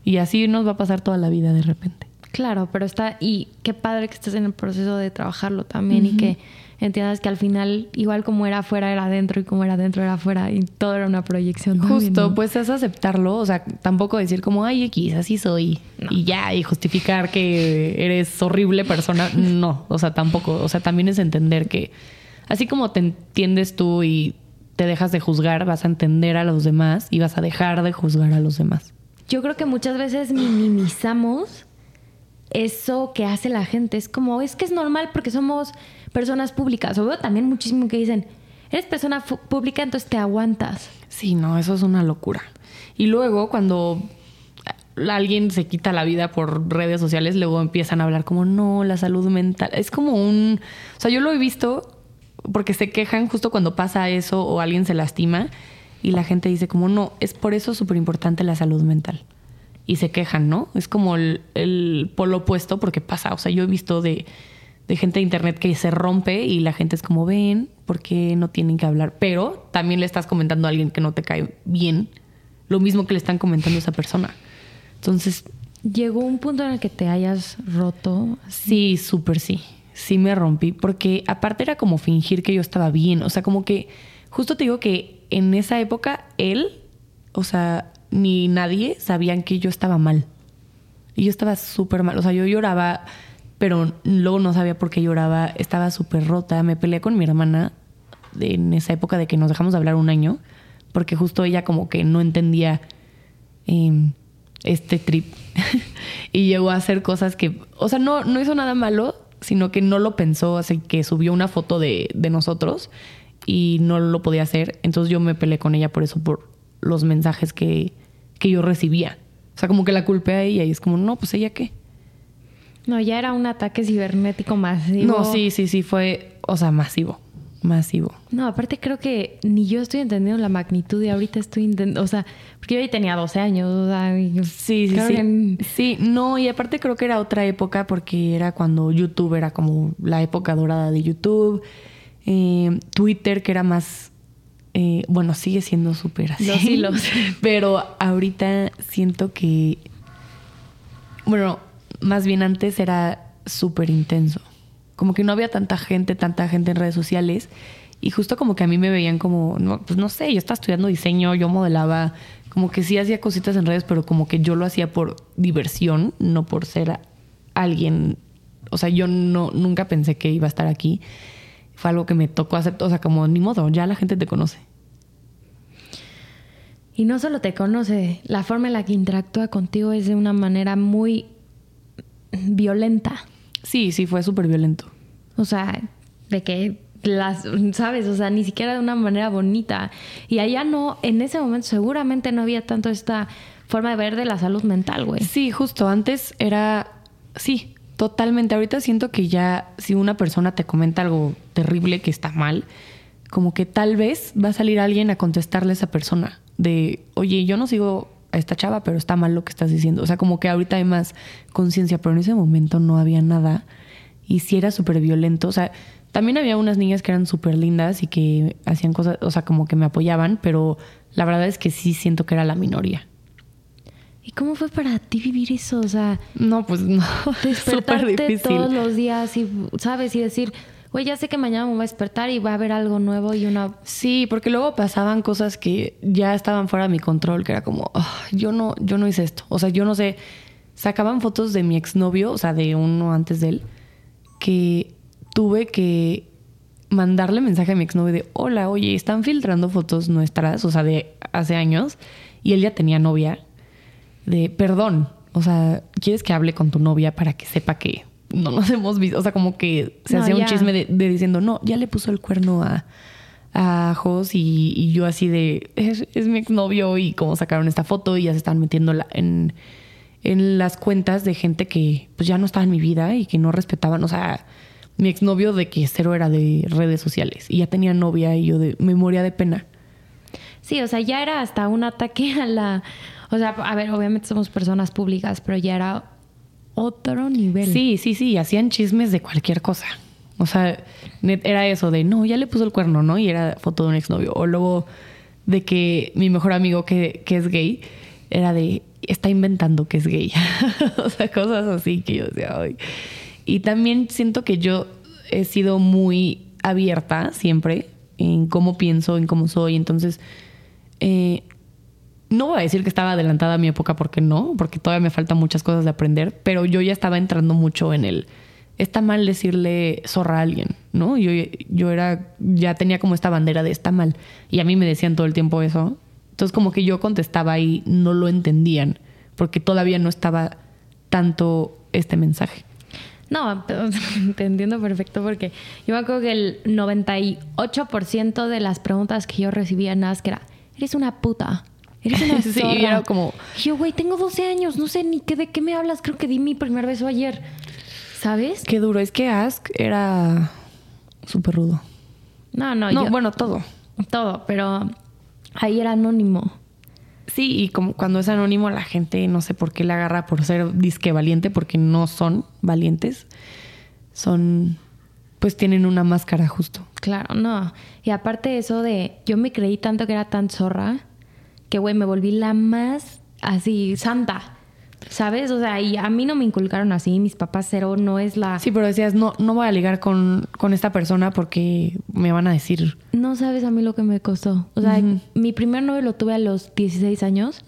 Y así nos va a pasar toda la vida de repente. Claro, pero está, y qué padre que estés en el proceso de trabajarlo también y que entiendas que al final, igual como era afuera, era adentro y como era adentro, era afuera y todo era una proyección. Justo, pues es aceptarlo, o sea, tampoco decir como, ay, X, así soy y ya, y justificar que eres horrible persona. No, o sea, tampoco, o sea, también es entender que así como te entiendes tú y te dejas de juzgar, vas a entender a los demás y vas a dejar de juzgar a los demás. yo creo que muchas veces minimizamos eso que hace la gente. Es como, es que es normal porque somos personas públicas. O veo también muchísimo que dicen, eres persona pública, entonces te aguantas. Sí, no, eso es una locura. Y luego cuando alguien se quita la vida por redes sociales, luego empiezan a hablar como, no, la salud mental. Es como un... O sea, yo lo he visto porque se quejan justo cuando pasa eso o alguien se lastima y la gente dice como, no, es por eso súper importante la salud mental. Y se quejan, ¿no? Es como el, el, polo opuesto porque pasa. O sea, yo he visto de, de gente de internet que se rompe y la gente es como, ven, ¿por qué no tienen que hablar? Pero también le estás comentando a alguien que no te cae bien lo mismo que le están comentando a esa persona. Entonces... ¿Llegó un punto en el que te hayas roto? Sí, súper sí. Sí me rompí porque aparte era como fingir que yo estaba bien. O sea, como que justo te digo que en esa época él, o sea, ni nadie sabían que yo estaba mal. Y yo estaba súper mal. O sea, yo lloraba, pero luego no sabía por qué lloraba. Estaba súper rota. Me peleé con mi hermana en esa época de que nos dejamos de hablar un año, porque justo ella como que no entendía... Eh, este trip y llegó a hacer cosas que, o sea, no, no hizo nada malo, sino que no lo pensó, así que subió una foto de, de nosotros y no lo podía hacer. Entonces yo me peleé con ella por eso, por los mensajes que, que yo recibía. O sea, como que la culpé a ella y es como, no, pues ella qué. No, ya era un ataque cibernético masivo. No, sí, sí, sí, fue, o sea, masivo masivo. No, aparte creo que ni yo estoy entendiendo la magnitud y ahorita estoy entendiendo, o sea, porque yo ahí tenía 12 años. O sea, sí, sí, sí. Sí, no, y aparte creo que era otra época porque era cuando YouTube era como la época dorada de YouTube. Eh, Twitter, que era más. Eh, bueno, sigue siendo súper así. Los hilos. Pero ahorita siento que. Bueno, más bien antes era súper intenso como que no había tanta gente, tanta gente en redes sociales. Y justo como que a mí me veían como, no, pues no sé, yo estaba estudiando diseño, yo modelaba, como que sí hacía cositas en redes, pero como que yo lo hacía por diversión, no por ser alguien. O sea, yo no, nunca pensé que iba a estar aquí. Fue algo que me tocó aceptar, o sea, como ni modo, ya la gente te conoce. Y no solo te conoce, la forma en la que interactúa contigo es de una manera muy violenta. Sí, sí, fue súper violento. O sea, de que las, ¿sabes? O sea, ni siquiera de una manera bonita. Y allá no, en ese momento seguramente no había tanto esta forma de ver de la salud mental, güey. Sí, justo. Antes era, sí, totalmente. Ahorita siento que ya si una persona te comenta algo terrible que está mal, como que tal vez va a salir alguien a contestarle a esa persona de, oye, yo no sigo a esta chava, pero está mal lo que estás diciendo. O sea, como que ahorita hay más conciencia, pero en ese momento no había nada. Y sí era súper violento. O sea, también había unas niñas que eran súper lindas y que hacían cosas, o sea, como que me apoyaban, pero la verdad es que sí siento que era la minoría. ¿Y cómo fue para ti vivir eso? O sea, no, pues no. Despertarte todos los días y, ¿sabes? Y decir, güey, ya sé que mañana me voy a despertar y va a haber algo nuevo y una... Sí, porque luego pasaban cosas que ya estaban fuera de mi control, que era como, yo, no, yo no hice esto. O sea, yo no sé, sacaban fotos de mi exnovio, o sea, de uno antes de él, que tuve que mandarle mensaje a mi exnovio de, hola, oye, están filtrando fotos nuestras, o sea, de hace años, y él ya tenía novia, de, perdón, o sea, ¿quieres que hable con tu novia para que sepa que no nos hemos visto. O sea, como que se hacía un chisme de, diciendo, no, ya le puso el cuerno a, a Jos y, yo así de, es, mi exnovio y como sacaron esta foto y ya se estaban metiendo en, en las cuentas de gente que pues ya no estaba en mi vida y que no respetaban. O sea, mi exnovio de que cero era de redes sociales y ya tenía novia y yo de memoria de pena. Sí, o sea, ya era hasta un ataque a la... O sea, a ver, obviamente somos personas públicas, pero ya era otro nivel. Sí, sí, sí, hacían chismes de cualquier cosa. O sea, era eso de, no, ya le puso el cuerno, ¿no? Y era foto de un exnovio. O luego de que mi mejor amigo que, que es gay era de, está inventando que es gay. o sea, cosas así que yo decía, ay. Y también siento que yo he sido muy abierta siempre en cómo pienso, en cómo soy. Entonces, eh, no voy a decir que estaba adelantada a mi época porque no, porque todavía me faltan muchas cosas de aprender, pero yo ya estaba entrando mucho en el está mal decirle zorra a alguien, ¿no? Yo, yo era, ya tenía como esta bandera de está mal. Y a mí me decían todo el tiempo eso. Entonces como que yo contestaba y no lo entendían. porque todavía no estaba tanto este mensaje. No, te entiendo perfecto porque yo me acuerdo que el 98% de las preguntas que yo recibía en era, eres una puta. Eres una sí, era como... yo, güey, tengo 12 años, no sé ni qué, de qué me hablas. Creo que di mi primer beso ayer. ¿Sabes? Qué duro. Es que Ask era súper rudo. No, no. No, bueno, todo. Todo, pero ahí era anónimo. Sí, y como cuando es anónimo la gente no sé por qué le agarra por ser disque valiente, porque no son valientes. Son, pues tienen una máscara justo. Claro, no. Y aparte eso de, yo me creí tanto que era tan zorra, que güey, me volví la más así, santa. ¿Sabes? O sea, y a mí no me inculcaron así, mis papás cero, no es la... Sí, pero decías, no, no voy a ligar con, con esta persona porque me van a decir... No sabes a mí lo que me costó. O sea, mi primer novio lo tuve a los 16 años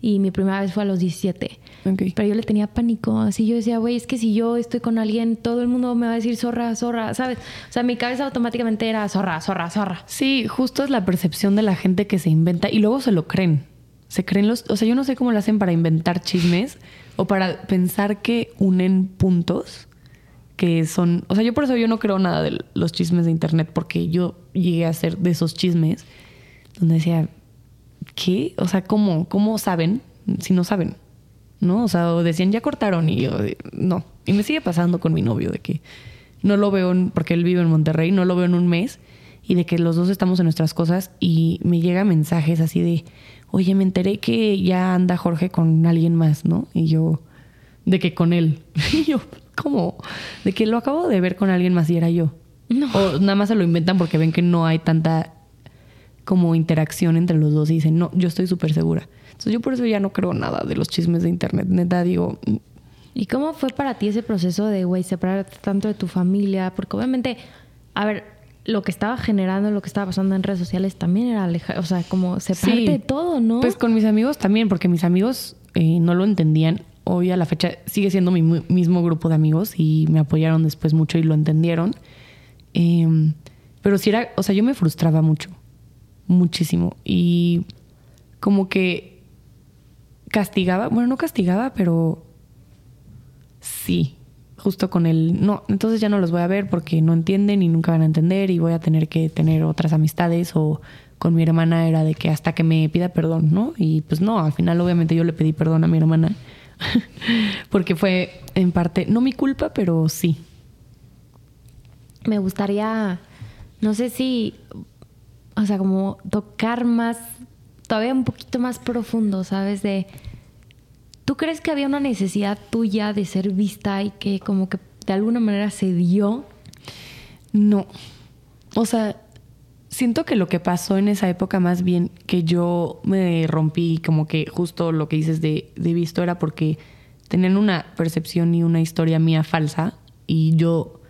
y mi primera vez fue a los 17. Pero yo le tenía pánico. Así yo decía, güey, es que si yo estoy con alguien, todo el mundo me va a decir zorra, zorra, ¿sabes? O sea, mi cabeza automáticamente era zorra, zorra, zorra. Sí, justo es la percepción de la gente que se inventa y luego se lo creen se creen los, o sea, yo no sé cómo lo hacen para inventar chismes o para pensar que unen puntos que son, o sea, yo por eso yo no creo nada de los chismes de internet porque yo llegué a ser de esos chismes donde decía, ¿qué? O sea, ¿cómo, cómo saben si no saben? ¿No? O sea, decían, ya cortaron y yo, no. Y me sigue pasando con mi novio de que no lo veo, porque él vive en Monterrey, no lo veo en un mes y de que los dos estamos en nuestras cosas y me llega mensajes así de, oye, me enteré que ya anda Jorge con alguien más, ¿no? Y yo, de que con él. Y yo, ¿cómo? De que lo acabo de ver con alguien más y era yo. No. O nada más se lo inventan porque ven que no hay tanta como interacción entre los dos y dicen, no, yo estoy súper segura. Entonces yo por eso ya no creo nada de los chismes de internet. Neta, digo... Mm". ¿Y cómo fue para ti ese proceso de, güey, separarte tanto de tu familia? Porque obviamente, a ver, lo que estaba generando, lo que estaba pasando en redes sociales también era alejar, o sea, como separarte de todo, ¿no? Pues con mis amigos también, porque mis amigos eh, no lo entendían. Hoy a la fecha sigue siendo mi mismo grupo de amigos y me apoyaron después mucho y lo entendieron. Em, pero sí era, o sea, yo me frustraba mucho, muchísimo. Y como que castigaba, bueno, no castigaba, pero sí, justo con el, no, entonces ya no los voy a ver porque no entienden y nunca van a entender y voy a tener que tener otras amistades o con mi hermana era de que hasta que me pida perdón, ¿no? Y pues no, al final obviamente yo le pedí perdón a mi hermana porque fue en parte, no mi culpa, pero sí. Me gustaría, no sé si, o sea, como tocar más, todavía un poquito más profundo, ¿sabes? De ¿Tú crees que había una necesidad tuya de ser vista y que como que de alguna manera se dio? No. O sea, siento que lo que pasó en esa época más bien que yo me rompí como que justo lo que dices de, de visto era porque tenían una percepción y una historia mía falsa y yo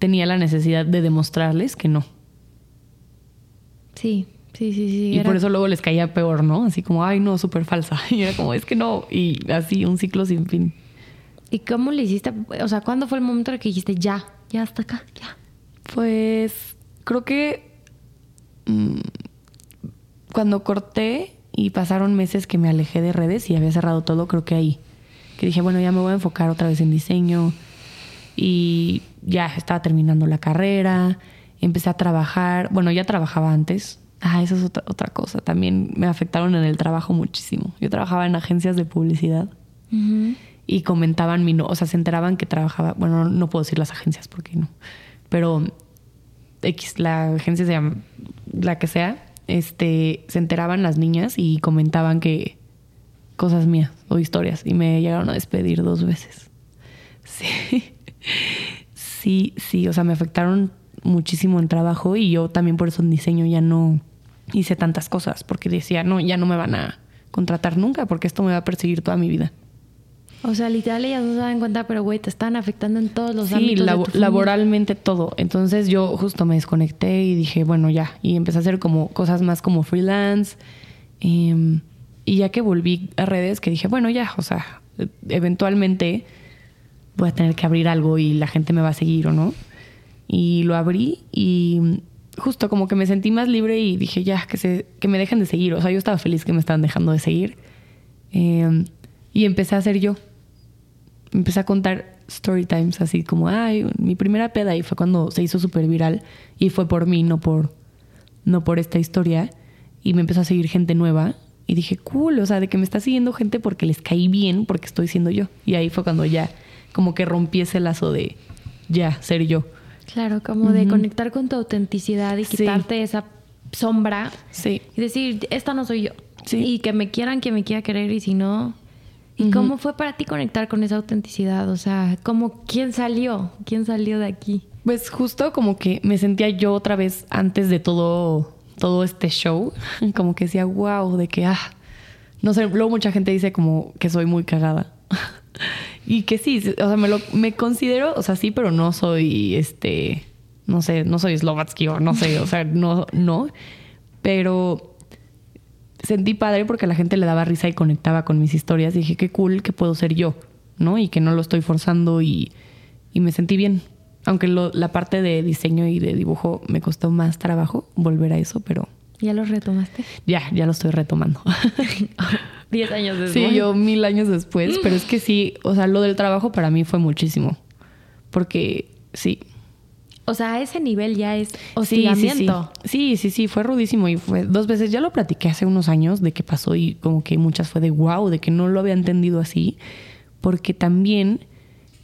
tenía la necesidad de demostrarles que no. Sí. Sí, sí, sí. Y por eso luego les caía peor, ¿no? Así como, ay, no, súper falsa. Y era como, es que no. Y así, un ciclo sin fin. ¿Y cómo le hiciste? O sea, ¿cuándo fue el momento en que dijiste, ya, ya hasta acá, ya? Pues creo que mm, cuando corté y pasaron meses que me alejé de redes y había cerrado todo, creo que ahí. Que dije, bueno, ya me voy a enfocar otra vez en diseño. Y ya estaba terminando la carrera. Empecé a trabajar. Bueno, ya trabajaba antes Ah, esa es otra, otra cosa. También me afectaron en el trabajo muchísimo. Yo trabajaba en agencias de publicidad y comentaban mi no, o sea, se enteraban que trabajaba, bueno, no puedo decir las agencias porque no, pero X, la agencia se llama, la que sea, este, se enteraban las niñas y comentaban que cosas mías o historias y me llegaron a despedir dos veces. Sí, sí, sí, o sea, me afectaron muchísimo en trabajo y yo también por eso en diseño ya no hice tantas cosas porque decía, no, ya no me van a contratar nunca porque esto me va a perseguir toda mi vida. O sea, literal ellas no se dan cuenta, pero güey, te están afectando en todos los sí, ámbitos. Sí, laboralmente todo. Entonces yo justo me desconecté y dije, bueno, ya. Y empecé a hacer como cosas más como freelance. Em, y ya que volví a redes, que dije, bueno, ya, o sea, eventualmente voy a tener que abrir algo y la gente me va a seguir o no. Y lo abrí y justo como que me sentí más libre y dije, ya, que, se, que me dejen de seguir. O sea, yo estaba feliz que me estaban dejando de seguir. Em, Y empecé a hacer yo. Empecé a contar story times así como, ay, mi primera peda y fue cuando se hizo súper viral y fue por mí, no por, no por esta historia. Y me empezó a seguir gente nueva y dije, cool, o sea, de que me está siguiendo gente porque les caí bien, porque estoy siendo yo. Y ahí fue cuando ya como que rompí ese lazo de ya, ser yo. Claro, como de conectar con tu autenticidad y quitarte esa sombra. Sí. Y decir, esta no soy yo. Sí. Y que me quieran, que me quiera querer y si no... ¿Y cómo fue para ti conectar con esa autenticidad? O sea, ¿cómo, ¿quién salió? ¿Quién salió de aquí? Pues justo como que me sentía yo otra vez antes de todo todo este show, como que decía, wow, de que, ah, no sé, luego mucha gente dice como que soy muy cagada. y que sí, o sea, me, lo, me considero, o sea, sí, pero no soy, este, no sé, no soy Slovatsky o no sé, o sea, no, no, pero sentí padre porque la gente le daba risa y conectaba con mis historias. Y dije, qué cool que puedo ser yo, ¿no? Y que no lo estoy forzando y, y me sentí bien. Aunque la parte de diseño y de dibujo me costó más trabajo volver a eso, pero... ¿Ya lo retomaste? Ya, ya lo estoy retomando. Diez años después. Sí, yo mil años después, pero es que sí, o sea, lo del trabajo para mí fue muchísimo. Porque sí. O sea, a ese nivel ya es hostigamiento. Sí sí, sí, sí, fue rudísimo y fue dos veces. Ya lo platiqué hace unos años de que pasó y como que muchas fue de wow, de que no lo había entendido así. Porque también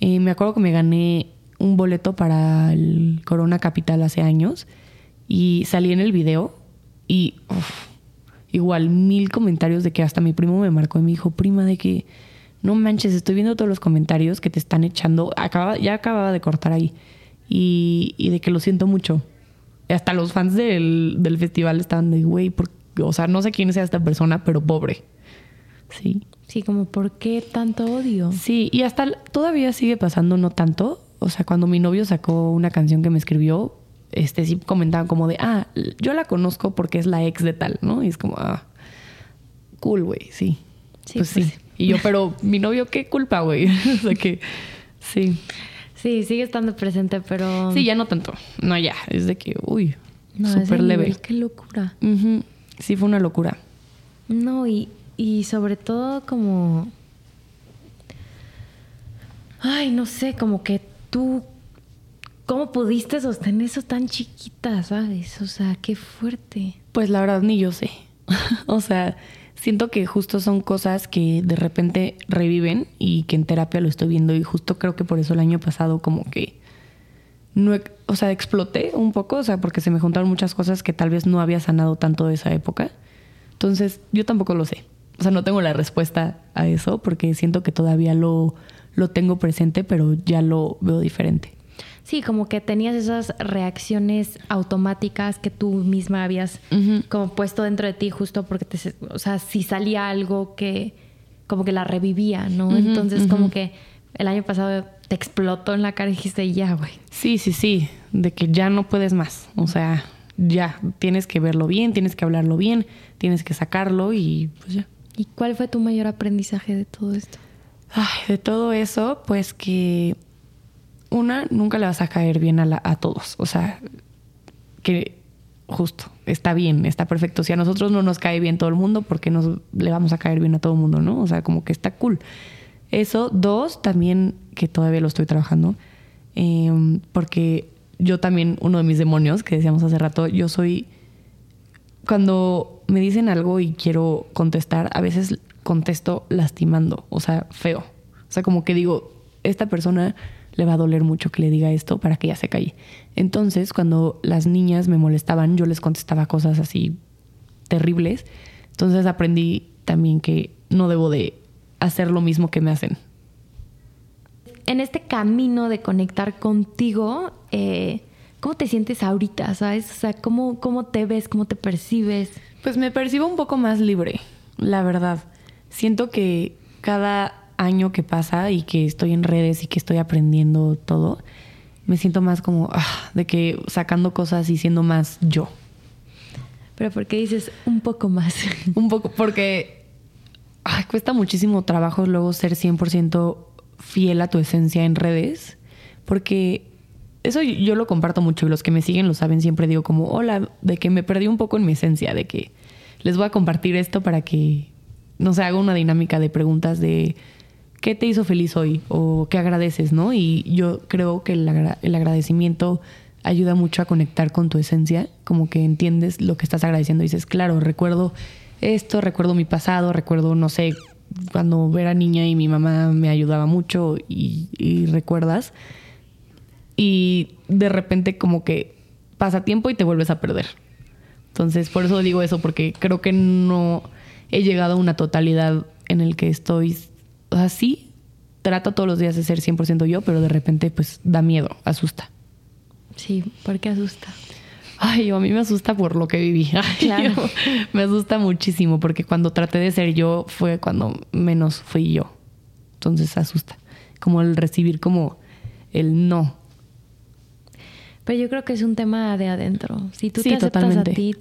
eh, me acuerdo que me gané un boleto para el Corona Capital hace años y salí en el video y igual mil comentarios de que hasta mi primo me marcó y me dijo, prima, de que no manches, estoy viendo todos los comentarios que te están echando. Acaba, ya acababa de cortar ahí. Y, y de que lo siento mucho. hasta los fans del, del festival estaban de, güey, o sea, no sé quién sea esta persona, pero pobre. Sí. Sí, como, ¿por qué tanto odio? Sí, y hasta todavía sigue pasando, no tanto, o sea, cuando mi novio sacó una canción que me escribió, este sí comentaban como de, ah, yo la conozco porque es la ex de tal, ¿no? Y es como, ah, cool, güey, sí. Sí, pues, pues sí. Y yo, pero mi novio, ¿qué culpa, güey? o sea que, sí. Sí, sigue estando presente, pero... Sí, ya no tanto. No, ya. Es de que, uy, súper leve. Qué locura. Sí, fue una locura. No, y, y sobre todo como... Ay, no sé, como que tú, ¿cómo pudiste sostener eso tan chiquita, sabes? O sea, qué fuerte. Pues la verdad ni yo sé. o sea, siento que justo son cosas que de repente reviven y que en terapia lo estoy viendo y justo creo que por eso el año pasado como que no, o sea, exploté un poco, o sea, porque se me juntaron muchas cosas que tal vez no había sanado tanto de esa época. Entonces, yo tampoco lo sé. O sea, no tengo la respuesta a eso porque siento que todavía lo lo tengo presente, pero ya lo veo diferente. Sí, como que tenías esas reacciones automáticas que tú misma habías como puesto dentro de ti justo porque te, o sea, si salía algo que como que la revivía, ¿no? Entonces como que el año pasado te explotó en la cara y dijiste, ya, güey. Sí, sí, sí, de que ya no puedes más, o sea, ya, tienes que verlo bien, tienes que hablarlo bien, tienes que sacarlo y pues ya. ¿Y cuál fue tu mayor aprendizaje de todo esto? Ay, de todo eso, pues que una, nunca le vas a caer bien a, a todos. O sea, que justo, está bien, está perfecto. Si a nosotros no nos cae bien todo el mundo, ¿por qué nos le vamos a caer bien a todo el mundo, no? O sea, como que está cool. Eso. Dos, también, que todavía lo estoy trabajando, em, porque yo también, uno de mis demonios, que decíamos hace rato, yo soy... Cuando me dicen algo y quiero contestar, a veces contesto lastimando, o sea, feo. O sea, como que digo, esta persona le va a doler mucho que le diga esto para que ya se calle. Entonces, cuando las niñas me molestaban, yo les contestaba cosas así terribles. Entonces aprendí también que no debo de hacer lo mismo que me hacen. En este camino de conectar contigo, eh, ¿cómo te sientes ahorita? ¿Sabes? O sea, ¿cómo, ¿cómo te ves? ¿Cómo te percibes? Pues me percibo un poco más libre, la verdad siento que cada año que pasa y que estoy en redes y que estoy aprendiendo todo, me siento más como ah, de que sacando cosas y siendo más yo. Pero ¿por qué dices un poco más? un poco, porque cuesta muchísimo trabajo luego ser 100% fiel a tu esencia en redes, porque eso yo lo comparto mucho y los que me siguen lo saben, siempre digo como, hola, de que me perdí un poco en mi esencia, de que les voy a compartir esto para que no sé, hago una dinámica de preguntas de qué te hizo feliz hoy o qué agradeces, ¿no? Y yo creo que el, agradecimiento ayuda mucho a conectar con tu esencia, como que entiendes lo que estás agradeciendo y dices, claro, recuerdo esto, recuerdo mi pasado, recuerdo, no sé, cuando era niña y mi mamá me ayudaba mucho y, recuerdas. Y de repente como que pasa tiempo y te vuelves a perder. Entonces, por eso digo eso, porque creo que no he llegado a una totalidad en el que estoy así. Trato todos los días de ser 100% yo, pero de repente pues da miedo, asusta. Sí, porque asusta. Ay, a mí me asusta por lo que viví. claro. me asusta muchísimo porque cuando traté de ser yo fue cuando menos fui yo. Entonces asusta. Como el recibir como el no. Pero yo creo que es un tema de adentro. Si tú te aceptas a ti,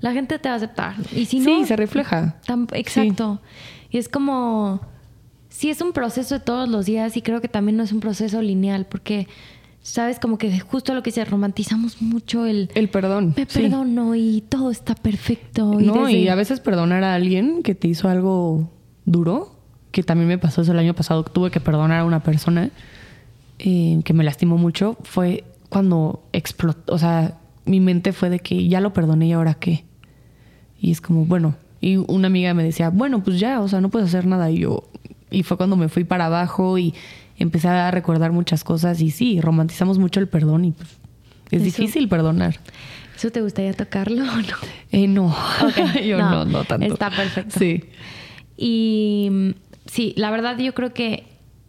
la gente te va a aceptar. Y si no, sí, se refleja. exacto. Y es como, sí es un proceso de todos los días y creo que también no es un proceso lineal porque ¿Sabes? Como que justo lo que se romantizamos mucho el... El perdón. Me perdono y todo está perfecto. Y no, y a veces perdonar a alguien que te hizo algo duro, que también me pasó eso el año pasado, tuve que perdonar a una persona eh, que me lastimó mucho, fue cuando explotó, o sea, mi mente fue de que ya lo perdoné y ahora qué. Y es como, bueno, y una amiga me decía, bueno, pues ya, o sea, no puedes hacer nada. Y yo, y fue cuando me fui para abajo y empecé a recordar muchas cosas y sí, romantizamos mucho el perdón y pues, es difícil perdonar. ¿Eso te gustaría tocarlo o no? Eh, no, yo no, no, tanto. Está perfecto. Sí. Y sí, la verdad yo creo que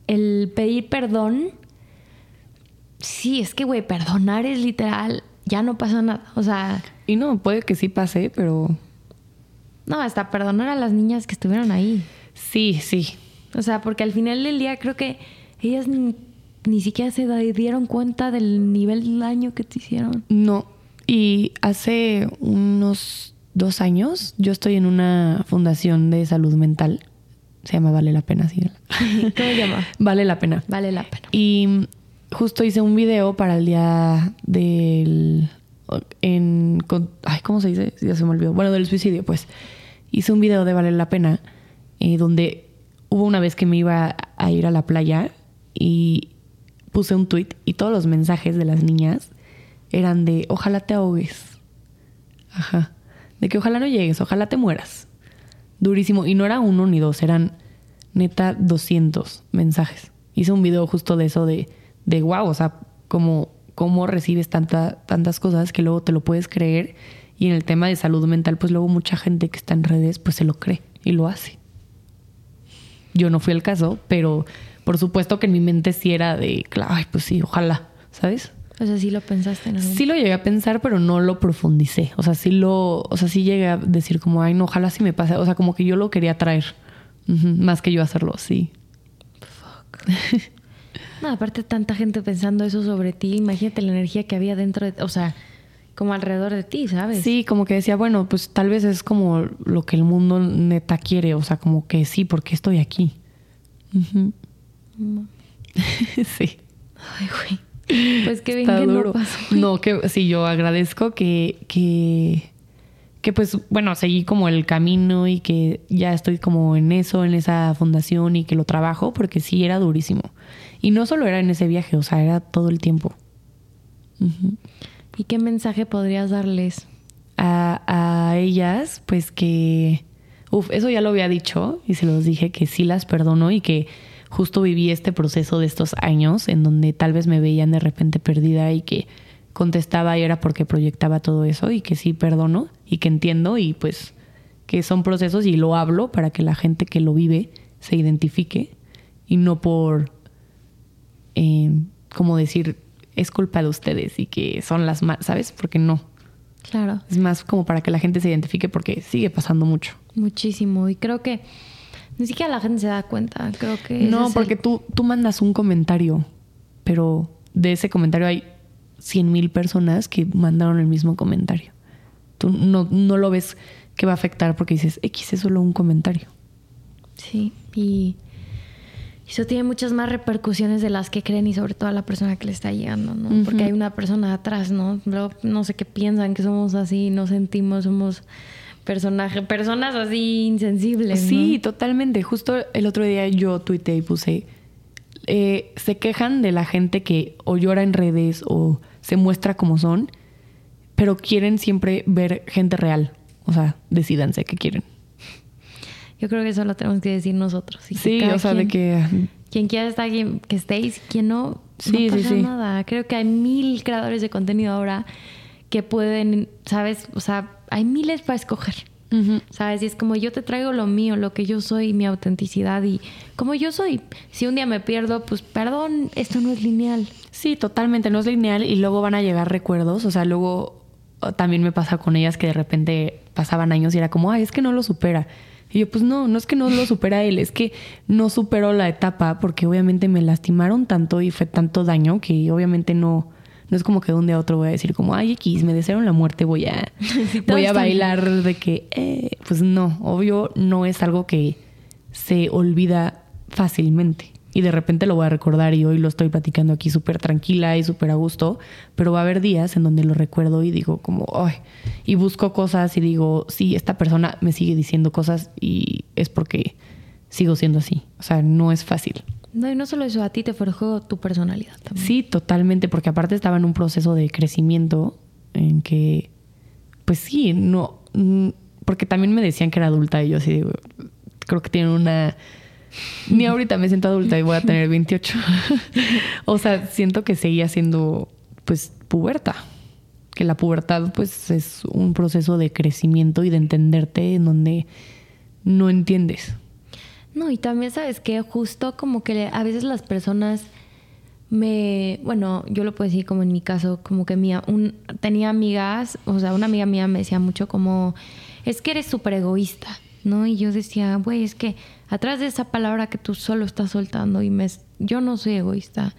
el pedir perdón, sí, es que, güey, perdonar es literal, ya no pasa nada. O sea... Y no, puede que sí pase, pero... No, hasta perdonar a las niñas que estuvieron ahí. Sí, sí. O sea, porque al final del día creo que ellas ni, siquiera se dieron cuenta del nivel de daño que te hicieron. No. Y hace unos dos años yo estoy en una fundación de salud mental. Se llama Vale la Pena, sí. ¿Cómo se llama? Vale la Pena. Vale la Pena. Y justo hice un video para el día del... En, ay, ¿cómo se dice? Ya se me olvidó. Bueno, del suicidio, pues. Hice un video de Vale la Pena eh, donde hubo una vez que me iba a ir a la playa y puse un tweet y todos los mensajes de las niñas eran de ojalá te ahogues. Ajá. De que ojalá no llegues, ojalá te mueras. Durísimo. Y no era uno ni dos, eran neta 200 mensajes. Hice un video justo de eso de, de wow, o sea, como cómo recibes tanta, tantas cosas que luego te lo puedes creer. Y en el tema de salud mental, pues luego mucha gente que está en redes, pues se lo cree y lo hace. Yo no fui el caso, pero por supuesto que en mi mente sí era de, ay, pues sí, ojalá, ¿sabes? O sea, sí lo pensaste en Sí lo llegué a pensar, pero no lo profundicé. O sea, sí lo, o sea, sí llegué a decir como, ay, no, ojalá sí me pase. O sea, como que yo lo quería traer. Más que yo hacerlo, sí. Fuck. no, aparte tanta gente pensando eso sobre ti. Imagínate la energía que había dentro de, o sea, como alrededor de ti, ¿sabes? Sí, como que decía, bueno, pues tal vez es como lo que el mundo neta quiere. O sea, como que sí, porque estoy aquí. sí. Ay, güey. Pues qué bien que no pasó. No, que sí, yo agradezco que, que, que pues, bueno, seguí como el camino y que ya estoy como en eso, en esa fundación y que lo trabajo, porque sí era durísimo. Y no solo era en ese viaje, o sea, era todo el tiempo. ¿Y qué mensaje podrías darles? A, ellas, pues que, uf, eso ya lo había dicho y se los dije que sí las perdono y que justo viví este proceso de estos años en donde tal vez me veían de repente perdida y que contestaba y era porque proyectaba todo eso y que sí perdono y que entiendo y pues que son procesos y lo hablo para que la gente que lo vive se identifique y no por eh, como decir es culpa de ustedes y que son las más, ¿sabes? Porque no. Claro. Es más como para que la gente se identifique porque sigue pasando mucho. Muchísimo. Y creo que ni siquiera la gente se da cuenta, creo que... No, porque tú, tú mandas un comentario, pero de ese comentario hay 100 mil personas que mandaron el mismo comentario. Tú no, no lo ves que va a afectar porque dices, X es solo un comentario. Sí, y eso tiene muchas más repercusiones de las que creen y sobre todo a la persona que le está llegando, ¿no? Porque hay una persona atrás, ¿no? no sé qué piensan, que somos así, nos sentimos, somos personaje, personas así insensibles. Sí, totalmente. Justo el otro día yo tuiteé y puse, eh, se quejan de la gente que o llora en redes o se muestra como son, pero quieren siempre ver gente real. O sea, decidanse qué quieren. Yo creo que eso lo tenemos que decir nosotros. sí, o sea, de que... Quien quiera estar, quien, que estéis, quien no, sí, no pasa nada. Creo que hay mil creadores de contenido ahora que pueden, ¿sabes? O sea, hay miles para escoger. ¿Sabes? Y es como yo te traigo lo mío, lo que yo soy, mi autenticidad y como yo soy. Si un día me pierdo, pues perdón, esto no es lineal. Sí, totalmente, no es lineal y luego van a llegar recuerdos. O sea, luego también me pasa con ellas que de repente pasaban años y era como, ay, es que no lo supera. Y yo, pues no, no es que no lo supera él, es que no superó la etapa porque obviamente me lastimaron tanto y fue tanto daño que obviamente no, no es como que de un día a otro voy a decir como, ay, X, me desearon la muerte, voy a, voy a bailar de que, eh, pues no, obvio no es algo que se olvida fácilmente y de repente lo voy a recordar y hoy lo estoy platicando aquí súper tranquila y súper a gusto, pero va a haber días en donde lo recuerdo y digo como, ay, y busco cosas y digo, sí, esta persona me sigue diciendo cosas y es porque sigo siendo así, o sea, no es fácil. No, y no solo eso, a ti te forjó tu personalidad también. Sí, totalmente, porque aparte estaba en un proceso de crecimiento en que, pues sí, no, mm, porque también me decían que era adulta y yo así, creo que tienen una ni ahorita me siento adulta y voy a tener 28. o sea, siento que seguía siendo, pues, puberta. Que la pubertad, pues, es un proceso de crecimiento y de entenderte en donde no entiendes. No, y también sabes que justo como que a veces las personas me, bueno, yo lo puedo decir como en mi caso, como que mía, un, tenía amigas, o sea, una amiga mía me decía mucho como, es que eres súper egoísta. ¿no? Y yo decía, güey, es que atrás de esa palabra que tú solo estás soltando y me, yo no soy egoísta.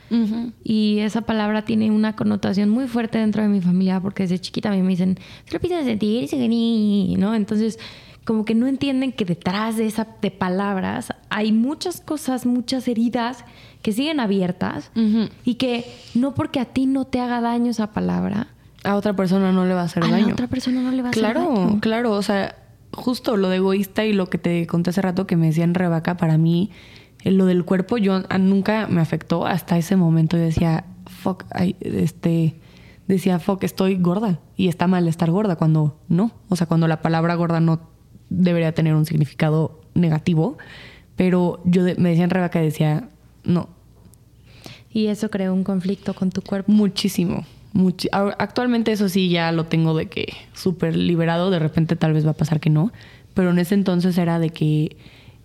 Y esa palabra tiene una connotación muy fuerte dentro de mi familia porque desde chiquita a mí me dicen, se lo pides de ti, ¿no? Entonces, como que no entienden que detrás de esa de palabras hay muchas cosas, muchas heridas que siguen abiertas y que no porque a ti no te haga daño esa palabra, a otra persona no le va a hacer daño. A otra persona no le va a hacer daño. Claro, claro. O sea, justo lo de egoísta y lo que te conté hace rato que me decían revaca, para mí, eh, lo del cuerpo, yo nunca me afectó hasta ese momento. Yo decía, fuck, este, decía, fuck, estoy gorda y está mal estar gorda cuando no. O sea, cuando la palabra gorda no debería tener un significado negativo. Pero yo me decían revaca y decía, no. Y eso creó un conflicto con tu cuerpo. Muchísimo actualmente eso sí ya lo tengo de que súper liberado, de repente tal vez va a pasar que no, pero en ese entonces era de que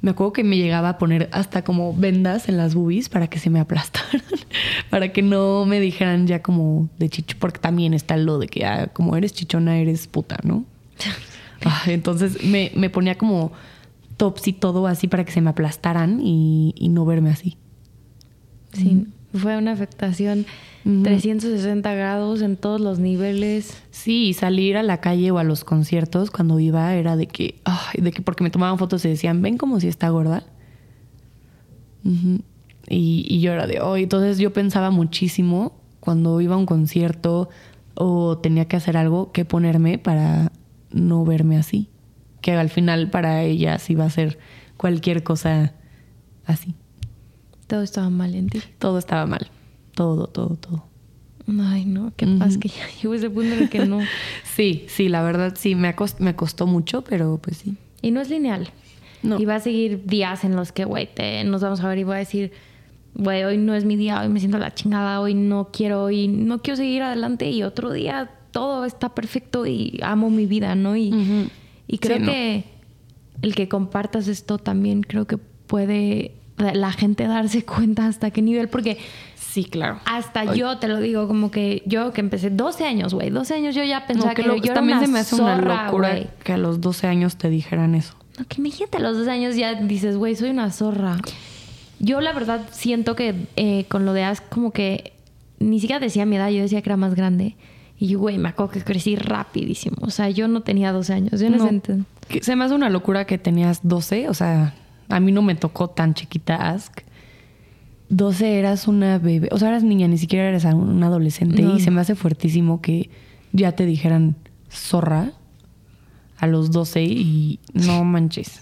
me acuerdo que me llegaba a poner hasta como vendas en las boobies para que se me aplastaran, para que no me dijeran ya como de chicho, porque también está lo de que ah, como eres chichona eres puta, ¿no? Ah, entonces me, me, ponía como tops y todo así para que se me aplastaran y, y no verme así. Sí, fue una afectación 360 grados en todos los niveles. Sí, salir a la calle o a los conciertos cuando iba era de que, ay, de que porque me tomaban fotos y decían, ven como si está gorda. y, yo era de, oh, entonces yo pensaba muchísimo cuando iba a un concierto o tenía que hacer algo que ponerme para no verme así. Que al final para ellas iba a ser cualquier cosa así. Todo estaba mal en ti. Todo estaba mal. Todo, todo, todo. Ay, no, qué paz que ya llegó ese punto en el que no. sí, sí, la verdad sí, me, me costó mucho, pero pues sí. Y no es lineal. No. Y va a seguir días en los que, güey, nos vamos a ver y voy a decir, güey, hoy no es mi día, hoy me siento la chingada, hoy no quiero, hoy no quiero seguir adelante y otro día todo está perfecto y amo mi vida, ¿no? Y, y creo que el que compartas esto también creo que puede la gente darse cuenta hasta qué nivel, porque Sí, claro. Hasta yo te lo digo, como que yo que empecé 12 años, güey. 12 años yo ya pensaba que, yo también se me hace una locura que a los 12 años te dijeran eso. No, que imagínate a los 12 años ya dices, güey, soy una zorra. Yo la verdad siento que eh, con lo de As como que ni siquiera decía mi edad, yo decía que era más grande. Y güey, me acuerdo que crecí rapidísimo. O sea, yo no tenía 12 años. Yo no, no Se me hace una locura que tenías 12. O sea, a mí no me tocó tan chiquita Ask. 12 eras una bebé, o sea, eras niña, ni siquiera eras un adolescente. y se me hace fuertísimo que ya te dijeran zorra a los 12 y no manches.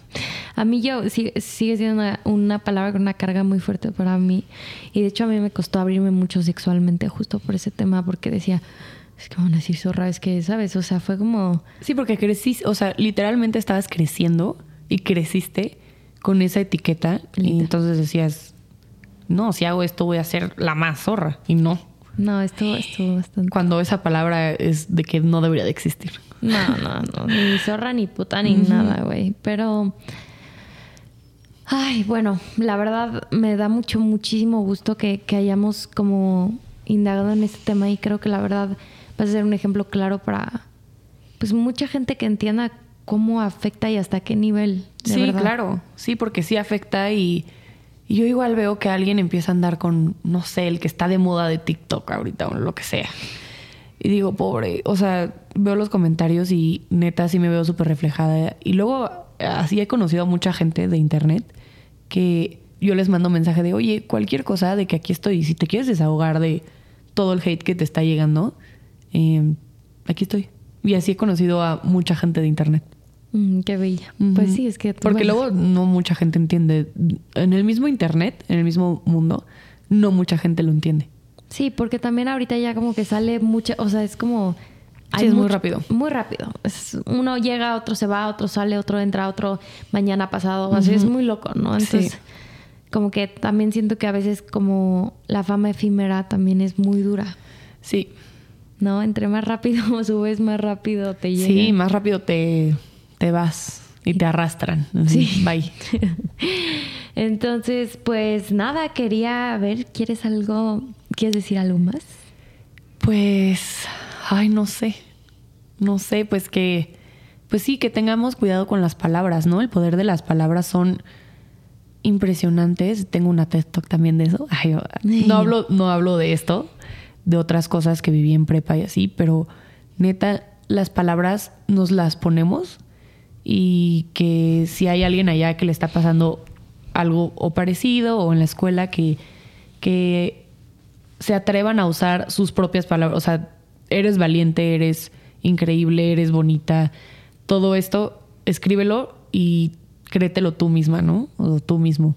A mí yo sigue, siendo una, palabra con una carga muy fuerte para mí. Y de hecho a mí me costó abrirme mucho sexualmente justo por ese tema, porque decía, es que van a decir zorra, es que, ¿sabes? O sea, fue como... Sí, porque creciste, o sea, literalmente estabas creciendo y creciste con esa etiqueta. Y entonces decías, no, si hago esto voy a ser la más zorra. Y no. No, esto estuvo bastante. Cuando esa palabra es de que no debería de existir. No, no, no. Ni zorra, ni puta, ni nada, güey. Pero. Ay, bueno, la verdad me da mucho, muchísimo gusto que, que hayamos como indagado en este tema y creo que la verdad va a ser un ejemplo claro para pues mucha gente que entienda cómo afecta y hasta qué nivel. sí, claro. Sí, porque sí afecta y y yo igual veo que alguien empieza a andar con, no sé, el que está de moda de TikTok ahorita o lo que sea. Y digo, pobre, o sea, veo los comentarios y neta sí me veo súper reflejada. Y luego así he conocido a mucha gente de internet que yo les mando mensaje de, oye, cualquier cosa de que aquí estoy, si te quieres desahogar de todo el hate que te está llegando, eh, aquí estoy. Y así he conocido a mucha gente de internet. Mm, qué bella. Pues sí, es que... Porque luego no mucha gente entiende. En el mismo Internet, en el mismo mundo, no mucha gente lo entiende. Sí, porque también ahorita ya como que sale mucha... O sea, es como... Sí, es muy rápido. Muy rápido. uno llega, otro se va, otro sale, otro entra, otro mañana pasado. Así es muy loco, ¿no? Entonces, como que también siento que a veces como la fama efímera también es muy dura. Sí. ¿No? Entre más rápido subes, más rápido te llega. Sí, más rápido te te vas y te arrastran. Sí. Bye. Entonces, pues nada, quería ver, ¿quieres algo? ¿Quieres decir algo más? Pues, ay, no sé. No sé, pues que, pues sí, que tengamos cuidado con las palabras, ¿no? El poder de las palabras son impresionantes. Tengo una TED Talk también de eso. no hablo, no hablo de esto, de otras cosas que viví en prepa y así, pero neta, las palabras nos las ponemos y que si hay alguien allá que le está pasando algo o parecido o en la escuela que, que se atrevan a usar sus propias palabras. O sea, eres valiente, eres increíble, eres bonita. Todo esto, escríbelo y créetelo tú misma, ¿no? O tú mismo.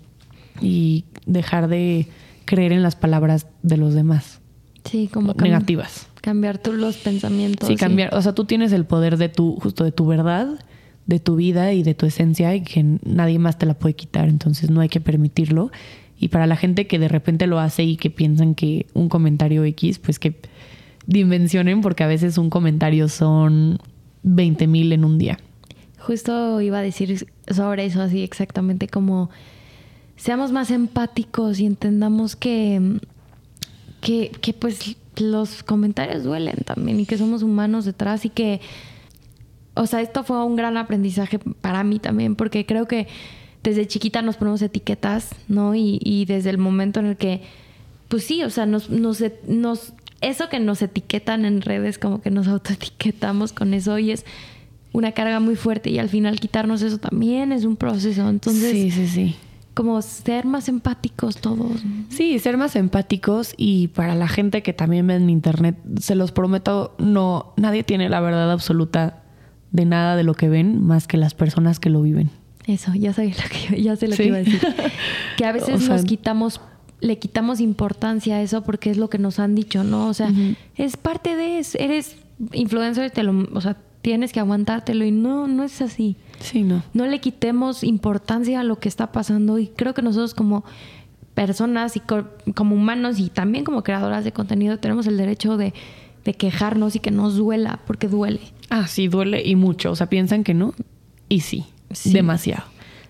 Y dejar de creer en las palabras de los demás. Sí, como negativas. Cambiar tú los pensamientos. Sí, cambiar. O sea, tú tienes el poder de tu, justo de tu verdad de tu vida y de tu esencia y que nadie más te la puede quitar, entonces no hay que permitirlo. Y para la gente que de repente lo hace y que piensan que un comentario X, pues que dimensionen porque a veces un comentario son 20 mil en un día. Justo iba a decir sobre eso así exactamente como seamos más empáticos y entendamos que, que, que pues los comentarios duelen también y que somos humanos detrás y que o sea, esto fue un gran aprendizaje para mí también, porque creo que desde chiquita nos ponemos etiquetas, ¿no? Y, desde el momento en el que, pues sí, o sea, nos, nos, nos, eso que nos etiquetan en redes, como que nos autoetiquetamos con eso y es una carga muy fuerte y al final quitarnos eso también es un proceso. Entonces, sí, sí, sí. Como ser más empáticos todos. Sí, ser más empáticos y para la gente que también ve en internet, se los prometo, no, nadie tiene la verdad absoluta de nada de lo que ven más que las personas que lo viven. Eso, ya sabía lo que ya sé lo que iba a decir. Que a veces nos quitamos le quitamos importancia a eso porque es lo que nos han dicho, ¿no? O sea, es parte de eso, eres influencer, te lo, o sea, tienes que aguantártelo y no no es así. Sí, no. No le quitemos importancia a lo que está pasando y creo que nosotros como personas y como humanos y también como creadoras de contenido tenemos el derecho de de quejarnos y que nos duela, porque duele. Ah, sí, duele y mucho. O sea, piensan que no. Y sí, demasiado.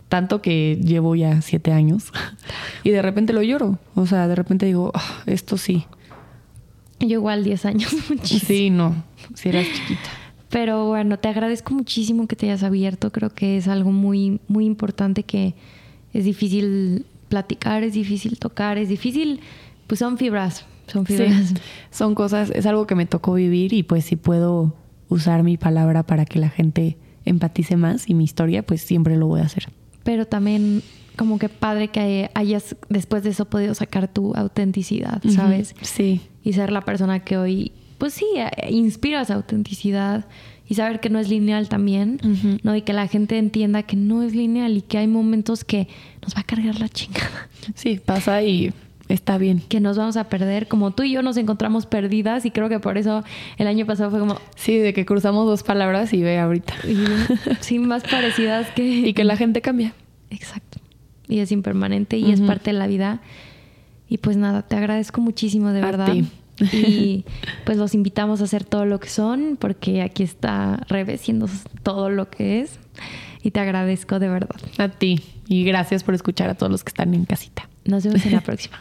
Tanto que llevo ya siete años y de repente lo lloro. O sea, de repente digo, ah, esto sí. Yo igual diez años, muchísimo. Sí, no, si eras chiquita. Pero bueno, te agradezco muchísimo que te hayas abierto. Creo que es algo muy, muy importante que es difícil platicar, es difícil tocar, es difícil, pues son fibras, son fibras. son cosas, es algo que me tocó vivir y pues si puedo usar mi palabra para que la gente empatice más y mi historia, pues siempre lo voy a hacer. Pero también como que padre que hayas después de eso podido sacar tu autenticidad, ¿sabes? Sí. Y ser la persona que hoy, pues sí, inspira esa autenticidad y saber que no es lineal también, ¿no? Y que la gente entienda que no es lineal y que hay momentos que nos va a cargar la chingada. Sí, pasa y está bien. Que nos vamos a perder, como tú y yo nos encontramos perdidas y creo que por eso el año pasado fue como... Sí, de que cruzamos dos palabras y ve ahorita. sí, más parecidas que... Y que la gente cambia. Exacto. Y es impermanente y es parte de la vida. Y pues nada, te agradezco muchísimo, de verdad. Y pues los invitamos a hacer todo lo que son, porque aquí está Rebe todo lo que es. Y te agradezco de verdad. A ti. Y gracias por escuchar a todos los que están en casita. Nos vemos en la próxima.